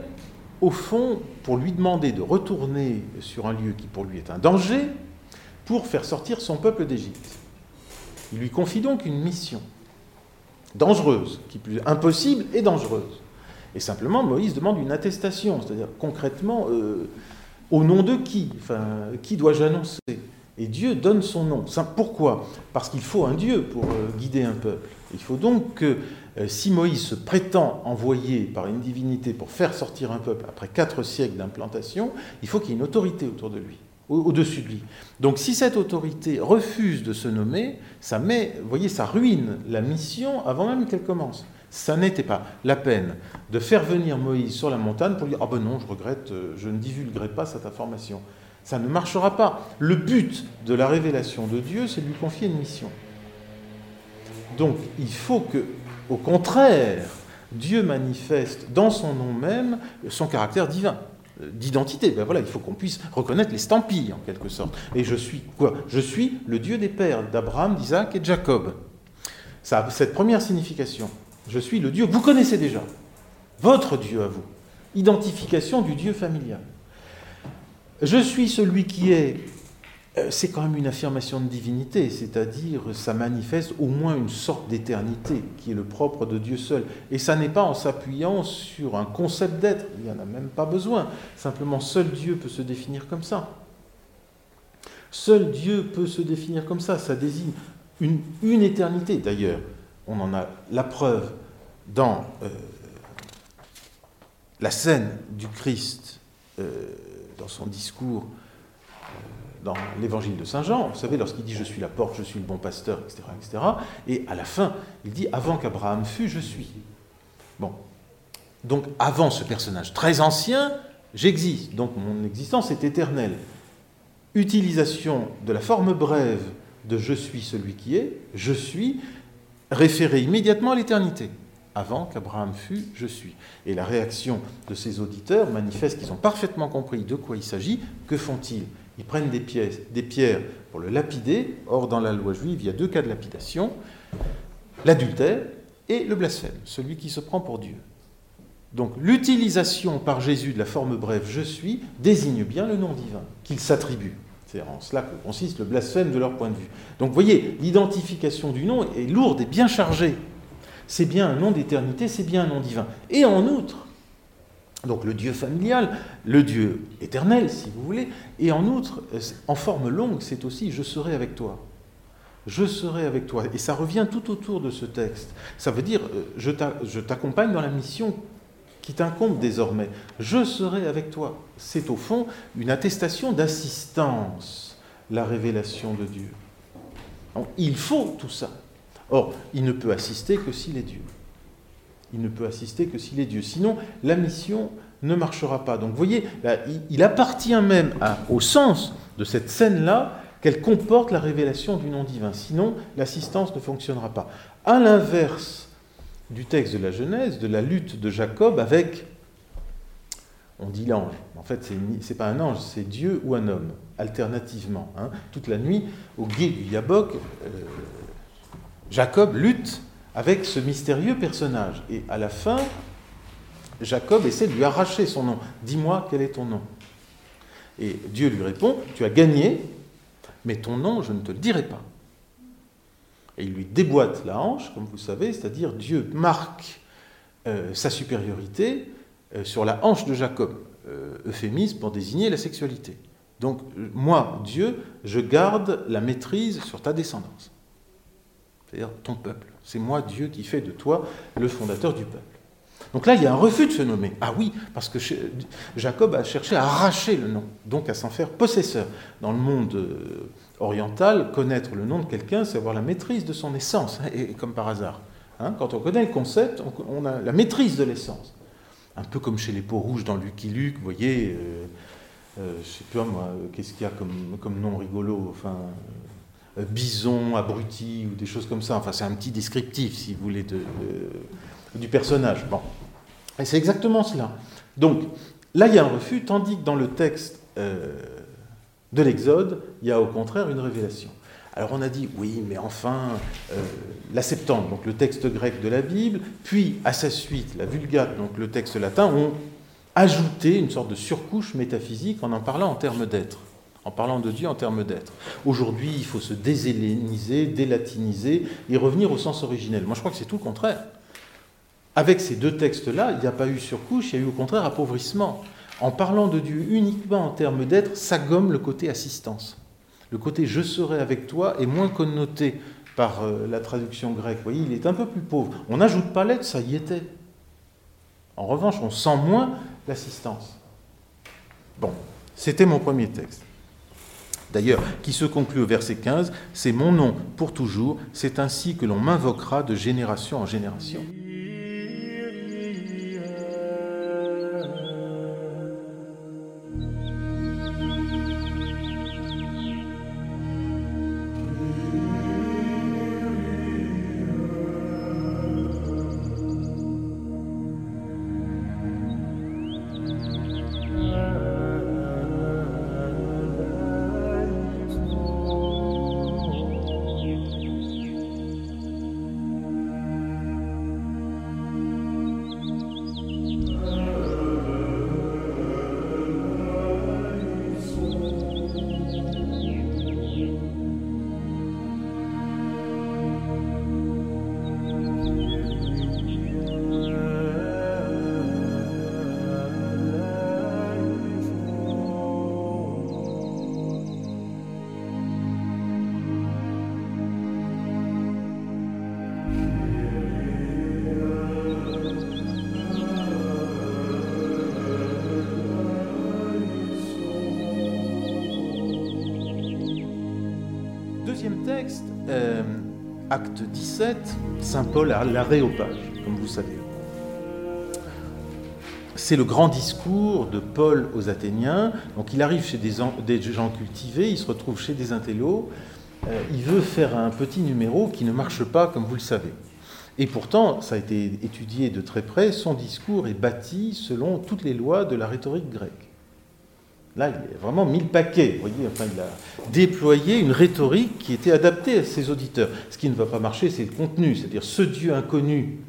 au fond, pour lui demander de retourner sur un lieu qui pour lui est un danger, pour faire sortir son peuple d'Égypte. Il lui confie donc une mission dangereuse, qui plus impossible et dangereuse. Et simplement, Moïse demande une attestation, c'est-à-dire concrètement, euh, au nom de qui Enfin, qui dois-je annoncer? Et Dieu donne son nom. Pourquoi? Parce qu'il faut un Dieu pour euh, guider un peuple. Il faut donc que euh, si Moïse se prétend envoyé par une divinité pour faire sortir un peuple après quatre siècles d'implantation, il faut qu'il y ait une autorité autour de lui au-dessus de lui. Donc si cette autorité refuse de se nommer, ça met, vous voyez, ça ruine la mission avant même qu'elle commence. Ça n'était pas la peine de faire venir Moïse sur la montagne pour dire Ah ben non, je regrette, euh, je ne divulguerai pas cette information. Ça ne marchera pas. Le but de la révélation de Dieu, c'est de lui confier une mission. Donc il faut que, au contraire, Dieu manifeste dans son nom même son caractère divin d'identité. Ben voilà, il faut qu'on puisse reconnaître l'estampille en quelque sorte. Et je suis quoi? Je suis le Dieu des pères d'Abraham, d'Isaac et de Jacob. Ça a cette première signification. Je suis le Dieu vous connaissez déjà. Votre Dieu à vous. Identification du Dieu familial. Je suis celui qui est c'est quand même une affirmation de divinité, c'est-à-dire ça manifeste au moins une sorte d'éternité qui est le propre de Dieu seul. Et ça n'est pas en s'appuyant sur un concept d'être, il n'y en a même pas besoin. Simplement, seul Dieu peut se définir comme ça. Seul Dieu peut se définir comme ça, ça désigne une, une éternité. D'ailleurs, on en a la preuve dans euh, la scène du Christ, euh, dans son discours dans l'évangile de Saint Jean, vous savez, lorsqu'il dit je suis la porte, je suis le bon pasteur, etc., etc. Et à la fin, il dit avant qu'Abraham fût, je suis. Bon. Donc avant ce personnage très ancien, j'existe. Donc mon existence est éternelle. Utilisation de la forme brève de je suis celui qui est, je suis, référé immédiatement à l'éternité. Avant qu'Abraham fût, je suis. Et la réaction de ces auditeurs manifeste qu'ils ont parfaitement compris de quoi il s'agit. Que font-ils? Ils prennent des, pierres pour le lapider. Or, dans la loi juive, il y a deux cas de lapidation l'adultère et le blasphème, celui qui se prend pour Dieu. Donc, l'utilisation par Jésus de la forme brève je suis désigne bien le nom divin qu'il s'attribue. C'est en cela que consiste le blasphème de leur point de vue. Donc, vous voyez, l'identification du nom est lourde et bien chargée. C'est bien un nom d'éternité, c'est bien un nom divin. Et en outre, donc le Dieu familial, le Dieu éternel, si vous voulez, et en outre, en forme longue, c'est aussi je serai avec toi. Je serai avec toi. Et ça revient tout autour de ce texte. Ça veut dire euh, je t'accompagne dans la mission qui t'incombe désormais. Je serai avec toi. C'est au fond une attestation d'assistance, la révélation de Dieu. il faut tout ça. Or, il ne peut assister que s'il est Dieu. Il ne peut assister que s'il est Dieu. Sinon, la mission ne marchera pas. Donc vous voyez, il appartient même au sens de cette scène-là qu'elle comporte la révélation du nom divin. Sinon, l'assistance ne fonctionnera pas. À l'inverse du texte de la Genèse, de la lutte de Jacob avec, on dit l'ange. En fait, ce n'est pas un ange, c'est Dieu ou un homme, alternativement. Hein. Toute la nuit, au guet du Yabok, euh, Jacob lutte avec ce mystérieux personnage. Et à la fin, Jacob essaie de lui arracher son nom. Dis-moi quel est ton nom. Et Dieu lui répond, tu as gagné, mais ton nom, je ne te le dirai pas. Et il lui déboîte la hanche, comme vous savez, c'est-à-dire Dieu marque euh, sa supériorité euh, sur la hanche de Jacob, euh, euphémisme pour désigner la sexualité. Donc, moi, Dieu, je garde la maîtrise sur ta descendance, c'est-à-dire ton peuple. C'est moi, Dieu, qui fait de toi le fondateur du peuple. Donc là, il y a un refus de se nommer. Ah oui, parce que Jacob a cherché à arracher le nom, donc à s'en faire possesseur. Dans le monde euh, oriental, connaître le nom de quelqu'un, c'est avoir la maîtrise de son essence, hein, et, comme par hasard. Hein, quand on connaît le concept, on, a la maîtrise de l'essence. Un peu comme chez les peaux rouges dans Lucky Luke, vous voyez, euh, euh, je ne sais pas moi, qu'est-ce qu'il y a comme, nom rigolo, bison, abruti ou des choses comme ça. Enfin, c'est un petit descriptif, si vous voulez, du personnage. Bon. Et c'est exactement cela. Donc, là, il y a un refus, tandis que dans le texte euh, de l'Exode, il y a au contraire une révélation. Alors on a dit, oui, mais enfin, euh, la Septante, donc le texte grec de la Bible, puis à sa suite la Vulgate, donc le texte latin, ont ajouté une sorte de surcouche métaphysique en en parlant en termes d'être en parlant de Dieu en termes d'être. Aujourd'hui, il faut se déshelléniser, délatiniser et revenir au sens originel. Moi, je crois que c'est tout le contraire. Avec ces deux textes-là, il n'y a pas eu surcouche, il y a eu au contraire appauvrissement. En parlant de Dieu uniquement en termes d'être, ça gomme le côté assistance. Le côté je serai avec toi est moins connoté par euh, la traduction grecque. Vous voyez, il est un peu plus pauvre. On n'ajoute pas l'être, ça y était. En revanche, on sent moins l'assistance. Bon, c'était mon premier texte d'ailleurs, qui se conclut au verset 15, c'est mon nom pour toujours, c'est ainsi que l'on m'invoquera de génération en génération. Saint Paul a l'aréopage, comme vous savez. C'est le grand discours de Paul aux Athéniens. Donc il arrive chez des, gens cultivés, il se retrouve chez des intellos, euh, il veut faire un petit numéro qui ne marche pas, comme vous le savez. Et pourtant, ça a été étudié de très près, son discours est bâti selon toutes les lois de la rhétorique grecque. Là, il a vraiment mis le paquet. Vous voyez, enfin, il a déployé une rhétorique qui était adaptée à ses auditeurs. Ce qui ne va pas marcher, c'est le contenu, c'est-à-dire ce Dieu inconnu.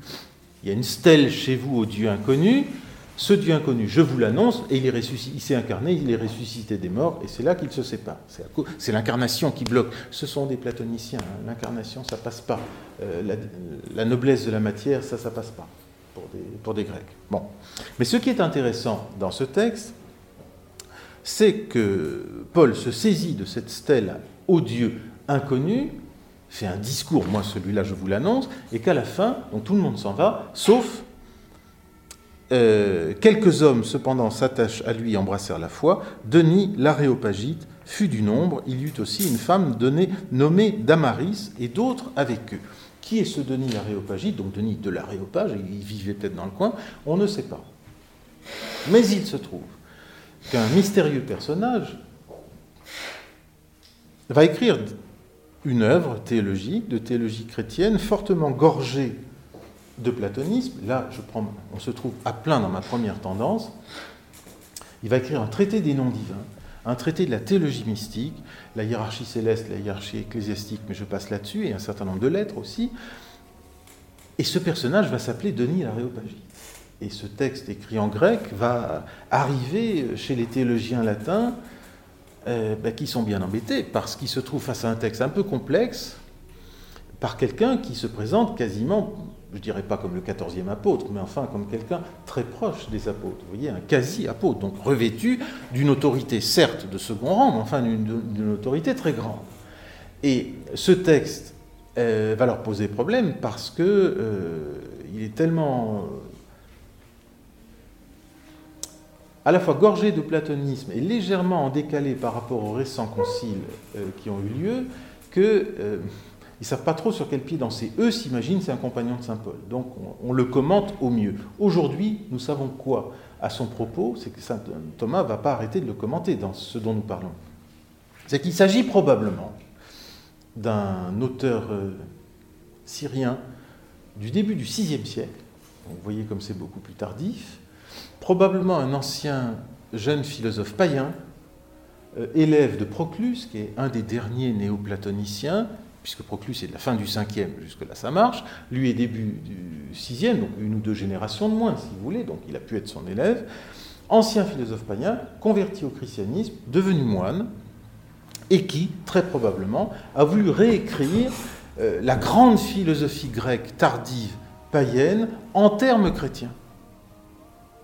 Il y a une stèle chez vous au Dieu inconnu. Ce Dieu inconnu, je vous l'annonce, et il est s'est incarné, il est ressuscité des morts, et c'est là qu'il se sépare. C'est l'incarnation qui bloque. Ce sont des platoniciens. Hein. L'incarnation, ça passe pas. Euh, la, noblesse de la matière, ça, ça passe pas pour des, pour des Grecs. Bon. Mais ce qui est intéressant dans ce texte, c'est que Paul se saisit de cette stèle au Dieu inconnu, fait un discours, moi celui-là je vous l'annonce, et qu'à la fin, donc tout le monde s'en va, sauf euh, quelques hommes cependant s'attachent à lui et embrassèrent la foi. Denis l'Aréopagite fut du nombre, il y eut aussi une femme donnée, nommée Damaris et d'autres avec eux. Qui est ce Denis l'Aréopagite? Donc Denis de l'Aréopage, il vivait peut-être dans le coin, on ne sait pas. Mais il se trouve qu'un mystérieux personnage va écrire une œuvre théologique, de théologie chrétienne, fortement gorgée de platonisme. Là, je prends, on se trouve à plein dans ma première tendance. Il va écrire un traité des noms divins, un traité de la théologie mystique, la hiérarchie céleste, la hiérarchie ecclésiastique, mais je passe là-dessus, et un certain nombre de lettres aussi. Et ce personnage va s'appeler Denis l'Aréopagite. Et ce texte écrit en grec va arriver chez les théologiens latins euh, ben, qui sont bien embêtés parce qu'ils se trouvent face à un texte un peu complexe par quelqu'un qui se présente quasiment, je dirais pas comme le 14e apôtre, mais enfin comme quelqu'un très proche des apôtres. Vous voyez, un quasi-apôtre, donc revêtu d'une autorité certes de second rang, mais enfin d'une autorité très grande. Et ce texte euh, va leur poser problème parce que euh, est tellement à la fois gorgé de platonisme et légèrement en décalé par rapport aux récents conciles euh, qui ont eu lieu, qu'ils euh, ne savent pas trop sur quel pied danser. Eux s'imaginent c'est un compagnon de Saint Paul. Donc on, le commente au mieux. Aujourd'hui, nous savons quoi à son propos C'est que Saint Thomas ne va pas arrêter de le commenter dans ce dont nous parlons. C'est qu'il s'agit probablement d'un auteur euh, syrien du début du VIe siècle. vous voyez comme c'est beaucoup plus tardif probablement un ancien jeune philosophe païen, euh, élève de Proclus, qui est un des derniers néoplatoniciens, puisque Proclus est de la fin du 5e, jusque-là ça marche, lui est début du 6e, donc une ou deux générations de moins, si vous voulez, donc il a pu être son élève, ancien philosophe païen, converti au christianisme, devenu moine, et qui, très probablement, a voulu réécrire euh, la grande philosophie grecque tardive, païenne, en termes chrétiens.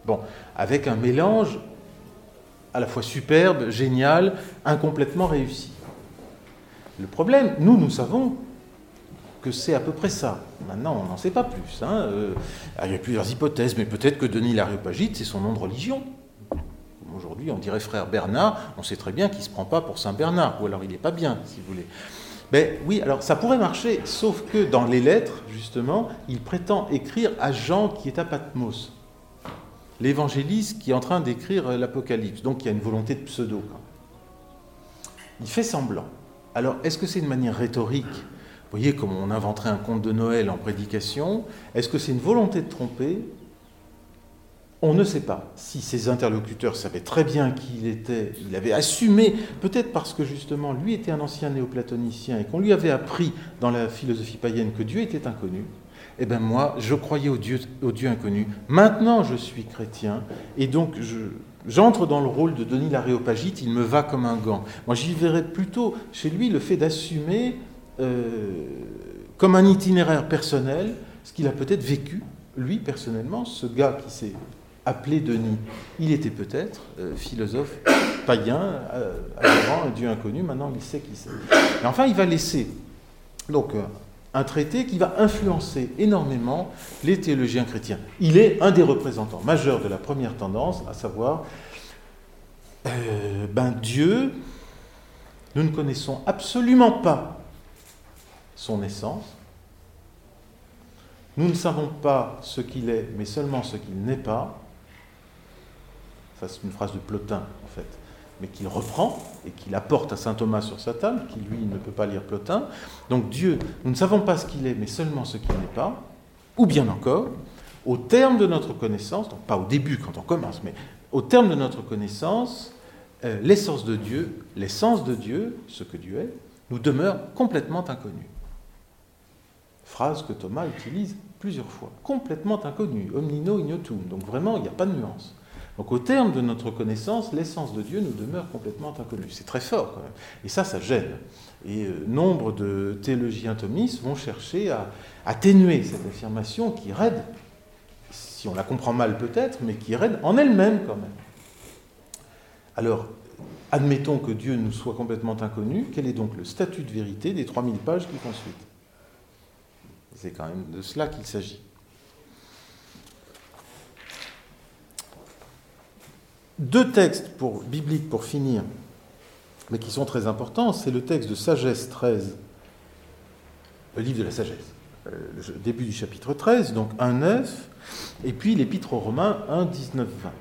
Bon, avec un mélange à la fois superbe, génial, incomplètement réussi. Le problème, nous, nous savons que c'est à peu près ça. Maintenant, on n'en sait pas plus. Hein. Euh, il y a plusieurs hypothèses, mais peut-être que Denis l'Aréopagite, c'est son nom de religion. Aujourd'hui, on dirait frère Bernard, on sait très bien qu'il ne se prend pas pour Saint Bernard, ou alors il n'est pas bien, si vous voulez. Mais oui, alors ça pourrait marcher, sauf que dans les lettres, justement, il prétend écrire à Jean qui est à Patmos l'évangéliste qui est en train d'écrire l'Apocalypse. Donc il y a une volonté de pseudo. Il fait semblant. Alors est-ce que c'est une manière rhétorique? Vous voyez, comme on inventerait un conte de Noël en prédication. Est-ce que c'est une volonté de tromper? On ne sait pas si ses interlocuteurs savaient très bien qui il était, il avait assumé, peut-être parce que justement lui était un ancien néoplatonicien et qu'on lui avait appris dans la philosophie païenne que Dieu était inconnu, eh bien moi, je croyais au Dieu, au Dieu inconnu. Maintenant, je suis chrétien, et donc j'entre dans le rôle de Denis l'Aréopagite, il me va comme un gant. Moi, j'y verrais plutôt chez lui le fait d'assumer euh, comme un itinéraire personnel ce qu'il a peut-être vécu, lui personnellement, ce gars qui s'est appelé Denis. Il était peut-être euh, philosophe païen, euh, un Dieu inconnu, maintenant il sait qui c'est. Et enfin, il va laisser donc un traité qui va influencer énormément les théologiens chrétiens. Il est un des représentants majeurs de la première tendance, à savoir, euh, ben Dieu, nous ne connaissons absolument pas son essence, nous ne savons pas ce qu'il est, mais seulement ce qu'il n'est pas. Ça, c'est une phrase de Plotin, en fait mais qu'il reprend et qu'il apporte à saint Thomas sur sa table, qui lui ne peut pas lire Plotin. Donc Dieu, nous ne savons pas ce qu'il est, mais seulement ce qu'il n'est pas, ou bien encore, au terme de notre connaissance, donc pas au début quand on commence, mais au terme de notre connaissance, euh, l'essence de Dieu, l'essence de Dieu, ce que Dieu est, nous demeure complètement inconnu. Phrase que Thomas utilise plusieurs fois. Complètement inconnu, omnino ignotum. Donc vraiment, il n'y a pas de nuance. Donc au terme de notre connaissance, l'essence de Dieu nous demeure complètement inconnue. C'est très fort quand même. Et ça, ça gêne. Et euh, nombre de théologiens thomistes vont chercher à atténuer cette affirmation qui raide, si on la comprend mal peut-être, mais qui raide en elle-même quand même. Alors, admettons que Dieu nous soit complètement inconnu, quel est donc le statut de vérité des 3000 pages qui font suite C'est quand même de cela qu'il s'agit. Deux textes pour, bibliques pour finir, mais qui sont très importants, c'est le texte de Sagesse 13, le livre de la sagesse, euh, le début du chapitre 13, donc 1.9, et puis l'épître aux Romains 1, 19, 20.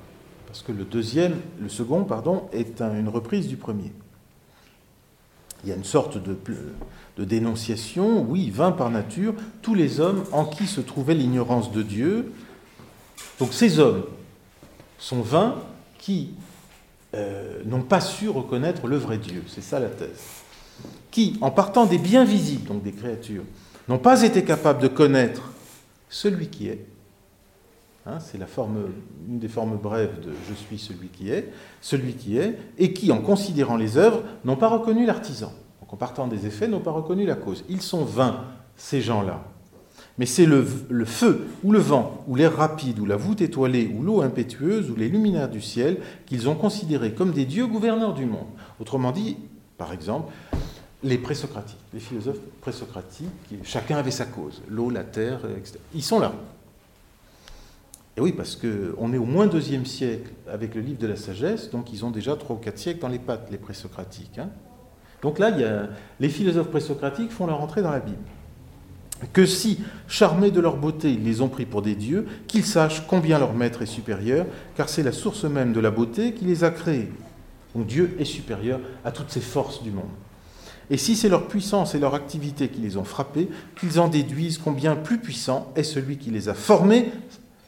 Parce que le deuxième, le second, pardon, est une reprise du premier. Il y a une sorte de, de dénonciation, oui, vain par nature, tous les hommes en qui se trouvait l'ignorance de Dieu. Donc ces hommes sont vains qui euh, n'ont pas su reconnaître le vrai Dieu. C'est ça la thèse. Qui, en partant des biens visibles, donc des créatures, n'ont pas été capables de connaître celui qui est. Hein, c'est la une des formes brèves de Je suis celui qui est, celui qui est, et qui, en considérant les œuvres, n'ont pas reconnu l'artisan. Donc en partant des effets, n'ont pas reconnu la cause. Ils sont vains, ces gens-là mais c'est le, feu, ou le vent, ou l'air rapide, ou la voûte étoilée, ou l'eau impétueuse, ou les luminaires du ciel, qu'ils ont considérés comme des dieux gouverneurs du monde. Autrement dit, par exemple, les présocratiques, les philosophes présocratiques, chacun avait sa cause, l'eau, la terre, etc. Ils sont là. Et oui, parce qu'on est au moins deuxième siècle avec le livre de la sagesse, donc ils ont déjà trois ou quatre siècles dans les pattes, les présocratiques. Hein. Donc là, il y a, les philosophes présocratiques font leur entrée dans la Bible que si, charmés de leur beauté, ils les ont pris pour des dieux, qu'ils sachent combien leur maître est supérieur, car c'est la source même de la beauté qui les a créés. Donc Dieu est supérieur à toutes ces forces du monde. Et si c'est leur puissance et leur activité qui les ont frappés, qu'ils en déduisent combien plus puissant est celui qui les a formés,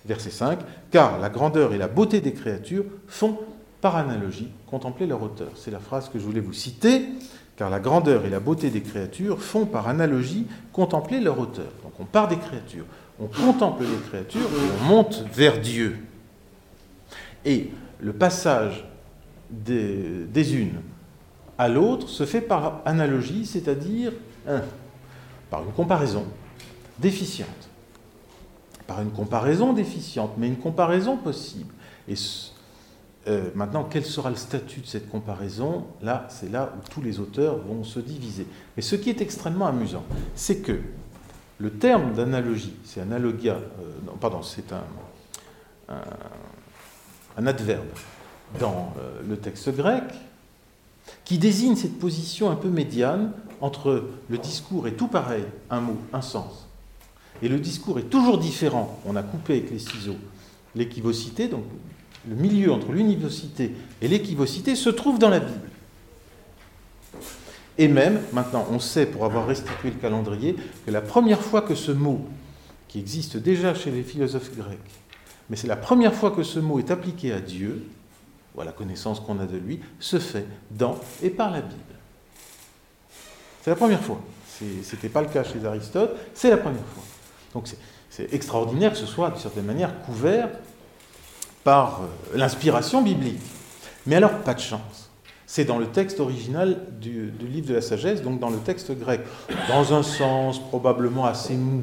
verset 5, car la grandeur et la beauté des créatures font, par analogie, contempler leur auteur. C'est la phrase que je voulais vous citer car la grandeur et la beauté des créatures font par analogie contempler leur auteur. Donc on part des créatures, on contemple les créatures et on monte vers Dieu. Et le passage des, unes à l'autre se fait par analogie, c'est-à-dire par une comparaison déficiente. Par une comparaison déficiente, mais une comparaison possible. Euh, maintenant, quel sera le statut de cette comparaison? Là, c'est là où tous les auteurs vont se diviser. Mais ce qui est extrêmement amusant, c'est que le terme d'analogie, c'est analogia, euh, pardon, c'est un, un, adverbe dans euh, le texte grec qui désigne cette position un peu médiane entre le discours est tout pareil, un mot, un sens, et le discours est toujours différent, on a coupé avec les ciseaux l'équivocité, donc le milieu entre l'univocité et l'équivocité se trouve dans la Bible. Et même, maintenant, on sait, pour avoir restitué le calendrier, que la première fois que ce mot, qui existe déjà chez les philosophes grecs, mais c'est la première fois que ce mot est appliqué à Dieu, ou à la connaissance qu'on a de lui, se fait dans et par la Bible. C'est la première fois. Ce n'était pas le cas chez Aristote, c'est la première fois. Donc c'est extraordinaire que ce soit, d'une certaine manière, couvert par euh, l'inspiration biblique. Mais alors, pas de chance. C'est dans le texte original du, livre de la sagesse, donc dans le texte grec, dans un sens probablement assez mou,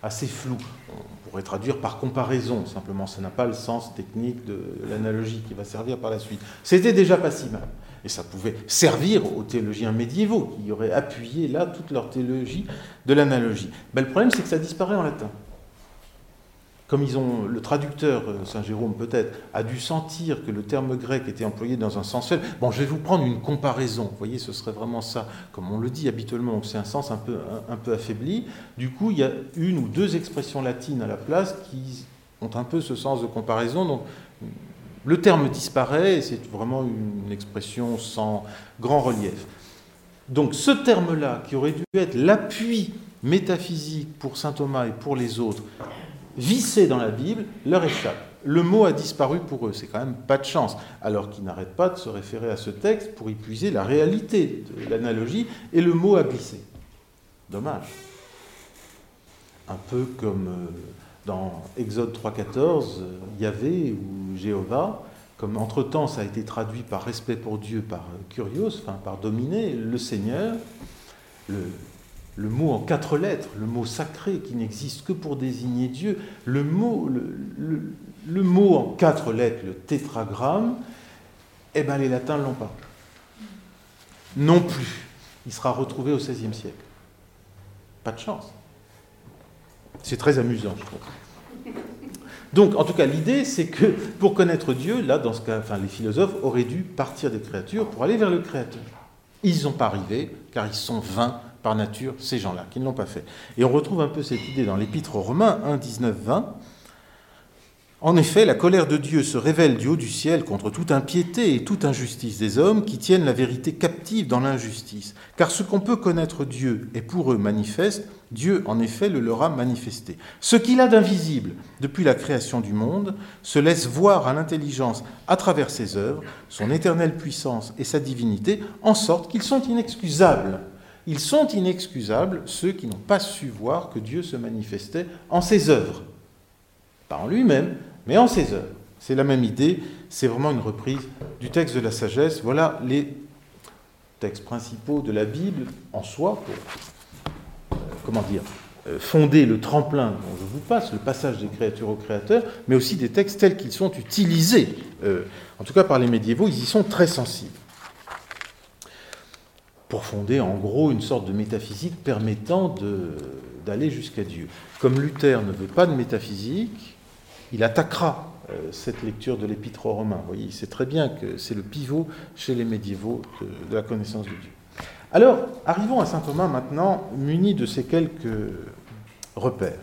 assez flou. On pourrait traduire par comparaison, simplement, ça n'a pas le sens technique de l'analogie qui va servir par la suite. C'était déjà pas si mal. Et ça pouvait servir aux théologiens médiévaux qui auraient appuyé là toute leur théologie de l'analogie. Ben, le problème, c'est que ça disparaît en latin comme ils ont, le traducteur, euh, Saint Jérôme peut-être, a dû sentir que le terme grec était employé dans un sens faible, bon, je vais vous prendre une comparaison, vous voyez, ce serait vraiment ça, comme on le dit habituellement, c'est un sens un peu, un, peu affaibli. Du coup, il y a une ou deux expressions latines à la place qui ont un peu ce sens de comparaison, donc le terme disparaît et c'est vraiment une expression sans grand relief. Donc ce terme-là, qui aurait dû être l'appui métaphysique pour saint Thomas et pour les autres, vissé dans la Bible leur échappe. le mot a disparu pour eux. C'est quand même pas de chance. Alors qu'ils n'arrêtent pas de se référer à ce texte pour épuiser la réalité de l'analogie et le mot a glissé. Dommage. Un peu comme euh, dans Exode 3.14, Yahvé ou Jéhovah, comme entre-temps ça a été traduit par respect pour Dieu, par curios, enfin par dominer, le Seigneur, le, le mot en quatre lettres, le mot sacré qui n'existe que pour désigner Dieu, le mot, en quatre lettres, le tétragramme, eh bien les latins ne l'ont pas. Non plus. Il sera retrouvé au XVIe siècle. Pas de chance. C'est très amusant, je trouve. Donc, en tout cas, l'idée, c'est que pour connaître Dieu, là, dans ce cas, les philosophes auraient dû partir des créatures pour aller vers le Créateur. Ils n'y sont pas arrivés, car ils sont vains par nature, ces gens-là, qui ne l'ont pas fait. Et on retrouve un peu cette idée dans l'Épître aux Romains 1, 19, 20. En effet, la colère de Dieu se révèle du haut du ciel contre toute impiété et toute injustice des hommes qui tiennent la vérité captive dans l'injustice. Car ce qu'on peut connaître Dieu est pour eux manifeste, Dieu en effet le leur a manifesté. Ce qu'il a d'invisible depuis la création du monde se laisse voir à l'intelligence à travers ses œuvres, son éternelle puissance et sa divinité, en sorte qu'ils sont inexcusables. Ils sont inexcusables, ceux qui n'ont pas su voir que Dieu se manifestait en ses œuvres. Pas en lui-même, mais en ses œuvres. C'est la même idée, c'est vraiment une reprise du texte de la sagesse. Voilà les textes principaux de la Bible en soi, pour, euh, comment dire, euh, fonder le tremplin dont je vous passe, le passage des créatures au Créateur, mais aussi des textes tels qu'ils sont utilisés, euh, en tout cas par les médiévaux, ils y sont très sensibles. Pour fonder en gros une sorte de métaphysique permettant d'aller jusqu'à Dieu. Comme Luther ne veut pas de métaphysique, il attaquera euh, cette lecture de l'Épître aux Romains. Vous voyez, il sait très bien que c'est le pivot chez les médiévaux de, la connaissance de Dieu. Alors, arrivons à saint Thomas maintenant, muni de ces quelques repères.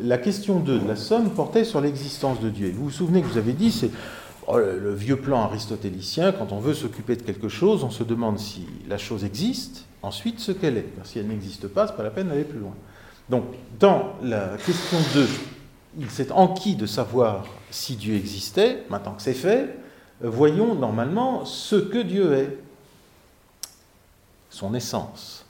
La question 2 de la somme portait sur l'existence de Dieu. vous vous souvenez que vous avez dit, c'est le vieux plan aristotélicien, quand on veut s'occuper de quelque chose, on se demande si la chose existe, ensuite ce qu'elle est. si elle n'existe pas, ce n'est pas la peine d'aller plus loin. Donc, dans la question 2, il s'est enquis de savoir si Dieu existait. Maintenant que c'est fait, voyons normalement ce que Dieu est, son essence.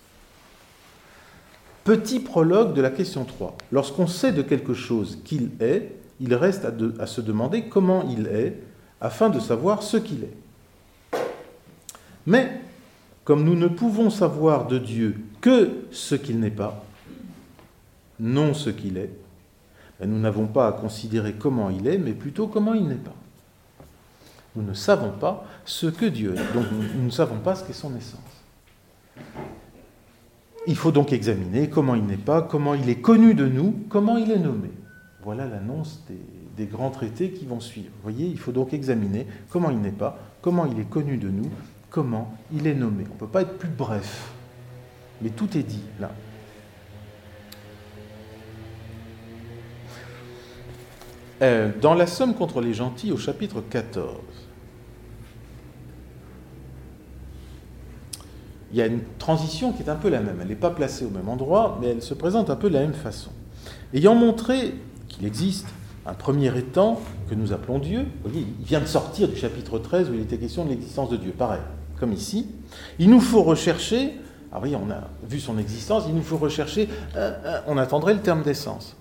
Petit prologue de la question 3. Lorsqu'on sait de quelque chose qu'il est, il reste à, à, se demander comment il est, afin de savoir ce qu'il est. Mais, comme nous ne pouvons savoir de Dieu que ce qu'il n'est pas, non ce qu'il est, ben, nous n'avons pas à considérer comment il est, mais plutôt comment il n'est pas. Nous ne savons pas ce que Dieu est, donc nous ne savons pas ce qu'est son essence. Il faut donc examiner comment il n'est pas, comment il est connu de nous, comment il est nommé. Voilà l'annonce des, des, grands traités qui vont suivre. Vous voyez, il faut donc examiner comment il n'est pas, comment il est connu de nous, comment il est nommé. On ne peut pas être plus bref, mais tout est dit là. Euh, dans la Somme contre les gentils, au chapitre 14, il y a une transition qui est un peu la même. Elle n'est pas placée au même endroit, mais elle se présente un peu de la même façon. Ayant montré qu'il existe un premier étang que nous appelons Dieu, vous voyez, il vient de sortir du chapitre 13 où il était question de l'existence de Dieu, pareil, comme ici. Il nous faut rechercher, ah oui, on a vu son existence, il nous faut rechercher, euh, euh, on attendrait le terme d'essence.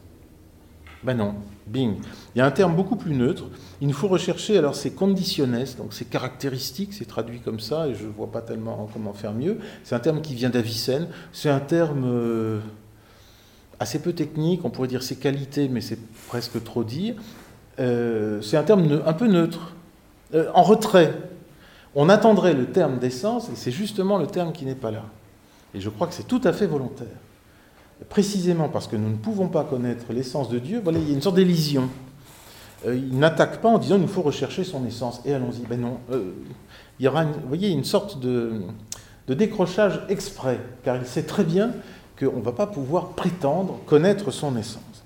Ben non, bing. Il y a un terme beaucoup plus neutre. Il nous faut rechercher alors ces conditionnes, donc ces caractéristiques, c'est traduit comme ça, et je ne vois pas tellement comment faire mieux. C'est un terme qui vient d'Avicenne. C'est un terme euh, assez peu technique, on pourrait dire ses qualités, mais c'est presque trop dire. Euh, c'est un terme un peu neutre, euh, en retrait. On attendrait le terme d'essence, et c'est justement le terme qui n'est pas là. Et je crois que c'est tout à fait volontaire précisément parce que nous ne pouvons pas connaître l'essence de Dieu, voilà, il y a une sorte d'élision. Euh, il n'attaque pas en disant il nous faut rechercher son essence. Et allons-y. Ben non. Il y aura, une, voyez, une sorte de, décrochage exprès, car il sait très bien qu'on ne va pas pouvoir prétendre connaître son essence.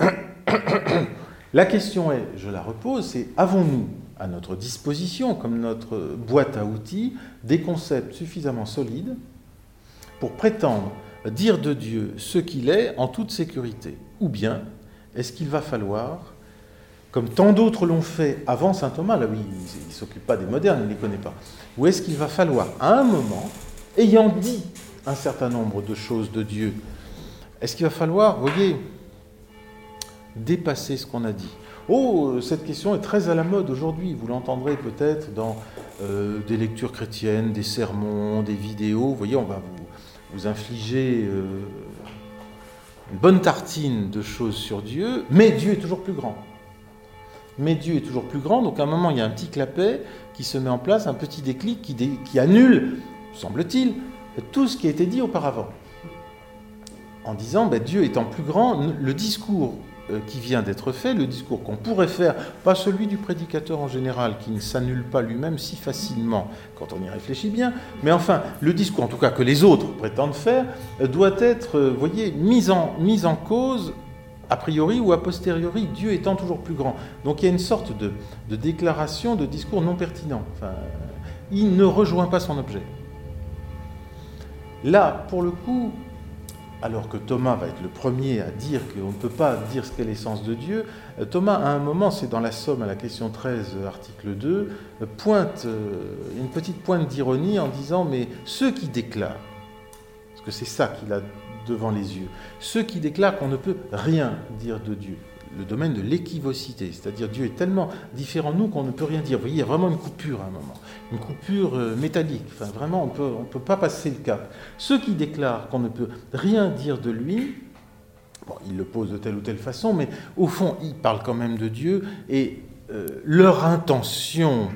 La question est, je la repose, c'est avons-nous à notre disposition, comme notre boîte à outils, des concepts suffisamment solides pour prétendre dire de Dieu ce qu'il est en toute sécurité? Ou bien est-ce qu'il va falloir, comme tant d'autres l'ont fait avant saint Thomas, là oui, il ne s'occupe pas des modernes, il ne les connaît pas, ou est-ce qu'il va falloir, à un moment, ayant dit un certain nombre de choses de Dieu, est-ce qu'il va falloir, voyez, dépasser ce qu'on a dit? Oh, cette question est très à la mode aujourd'hui, vous l'entendrez peut-être dans euh, des lectures chrétiennes, des sermons, des vidéos, vous voyez, on va vous, vous infliger euh, une bonne tartine de choses sur Dieu, mais Dieu est toujours plus grand. Mais Dieu est toujours plus grand, donc à un moment, il y a un petit clapet qui se met en place, un petit déclic qui annule, semble-t-il, tout ce qui a été dit auparavant. En disant, ben, Dieu étant plus grand, le discours euh, qui vient d'être fait, le discours qu'on pourrait faire, pas celui du prédicateur en général, qui ne s'annule pas lui-même si facilement quand on y réfléchit bien, mais enfin, le discours en tout cas que les autres prétendent faire, euh, doit être, euh, voyez, mis en, en cause a priori ou a posteriori, Dieu étant toujours plus grand. Donc il y a une sorte de, de déclaration, de discours non pertinent. Enfin, il ne rejoint pas son objet. Là, pour le coup, alors que Thomas va être le premier à dire qu'on ne peut pas dire ce qu'est l'essence de Dieu, euh, Thomas, à un moment, c'est dans la Somme, à la question 13, article 2, euh, pointe euh, une petite pointe d'ironie en disant Mais ceux qui déclarent, parce que c'est ça qu'il a devant les yeux, ceux qui déclarent qu'on ne peut rien dire de Dieu, le domaine de l'équivocité, c'est-à-dire Dieu est tellement différent de nous qu'on ne peut rien dire. Vous voyez, il y a vraiment une coupure à un moment, une coupure euh, métallique. Enfin, vraiment, on peut, ne on peut pas passer le cap. Ceux qui déclarent qu'on ne peut rien dire de lui, bon, ils le posent de telle ou telle façon, mais au fond, ils parlent quand même de Dieu et euh, leur intention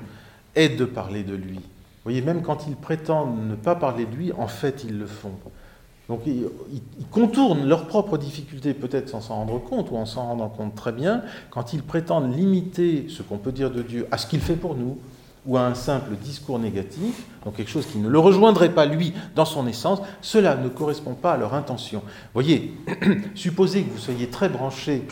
est de parler de lui. Vous voyez, même quand ils prétendent ne pas parler de lui, en fait, ils le font. Donc ils, contournent leurs propres difficultés, peut-être sans s'en rendre compte, ou en s'en rendant compte très bien, quand ils prétendent limiter ce qu'on peut dire de Dieu à ce qu'il fait pour nous, ou à un simple discours négatif, donc quelque chose qui ne le rejoindrait pas lui dans son essence, cela ne correspond pas à leur intention. Voyez, supposez que vous soyez très branché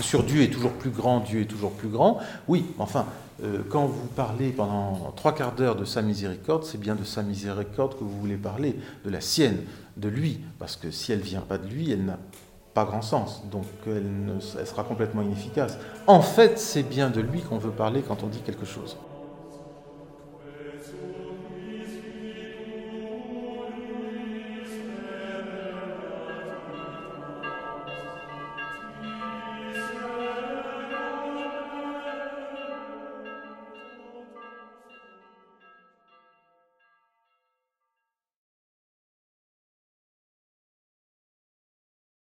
sur Dieu est toujours plus grand, Dieu est toujours plus grand, oui, enfin, euh, quand vous parlez pendant trois quarts d'heure de sa miséricorde, c'est bien de sa miséricorde que vous voulez parler, de la sienne, de lui, parce que si elle ne vient pas de lui, elle n'a pas grand sens, donc elle, elle sera complètement inefficace. En fait, c'est bien de lui qu'on veut parler quand on dit quelque chose.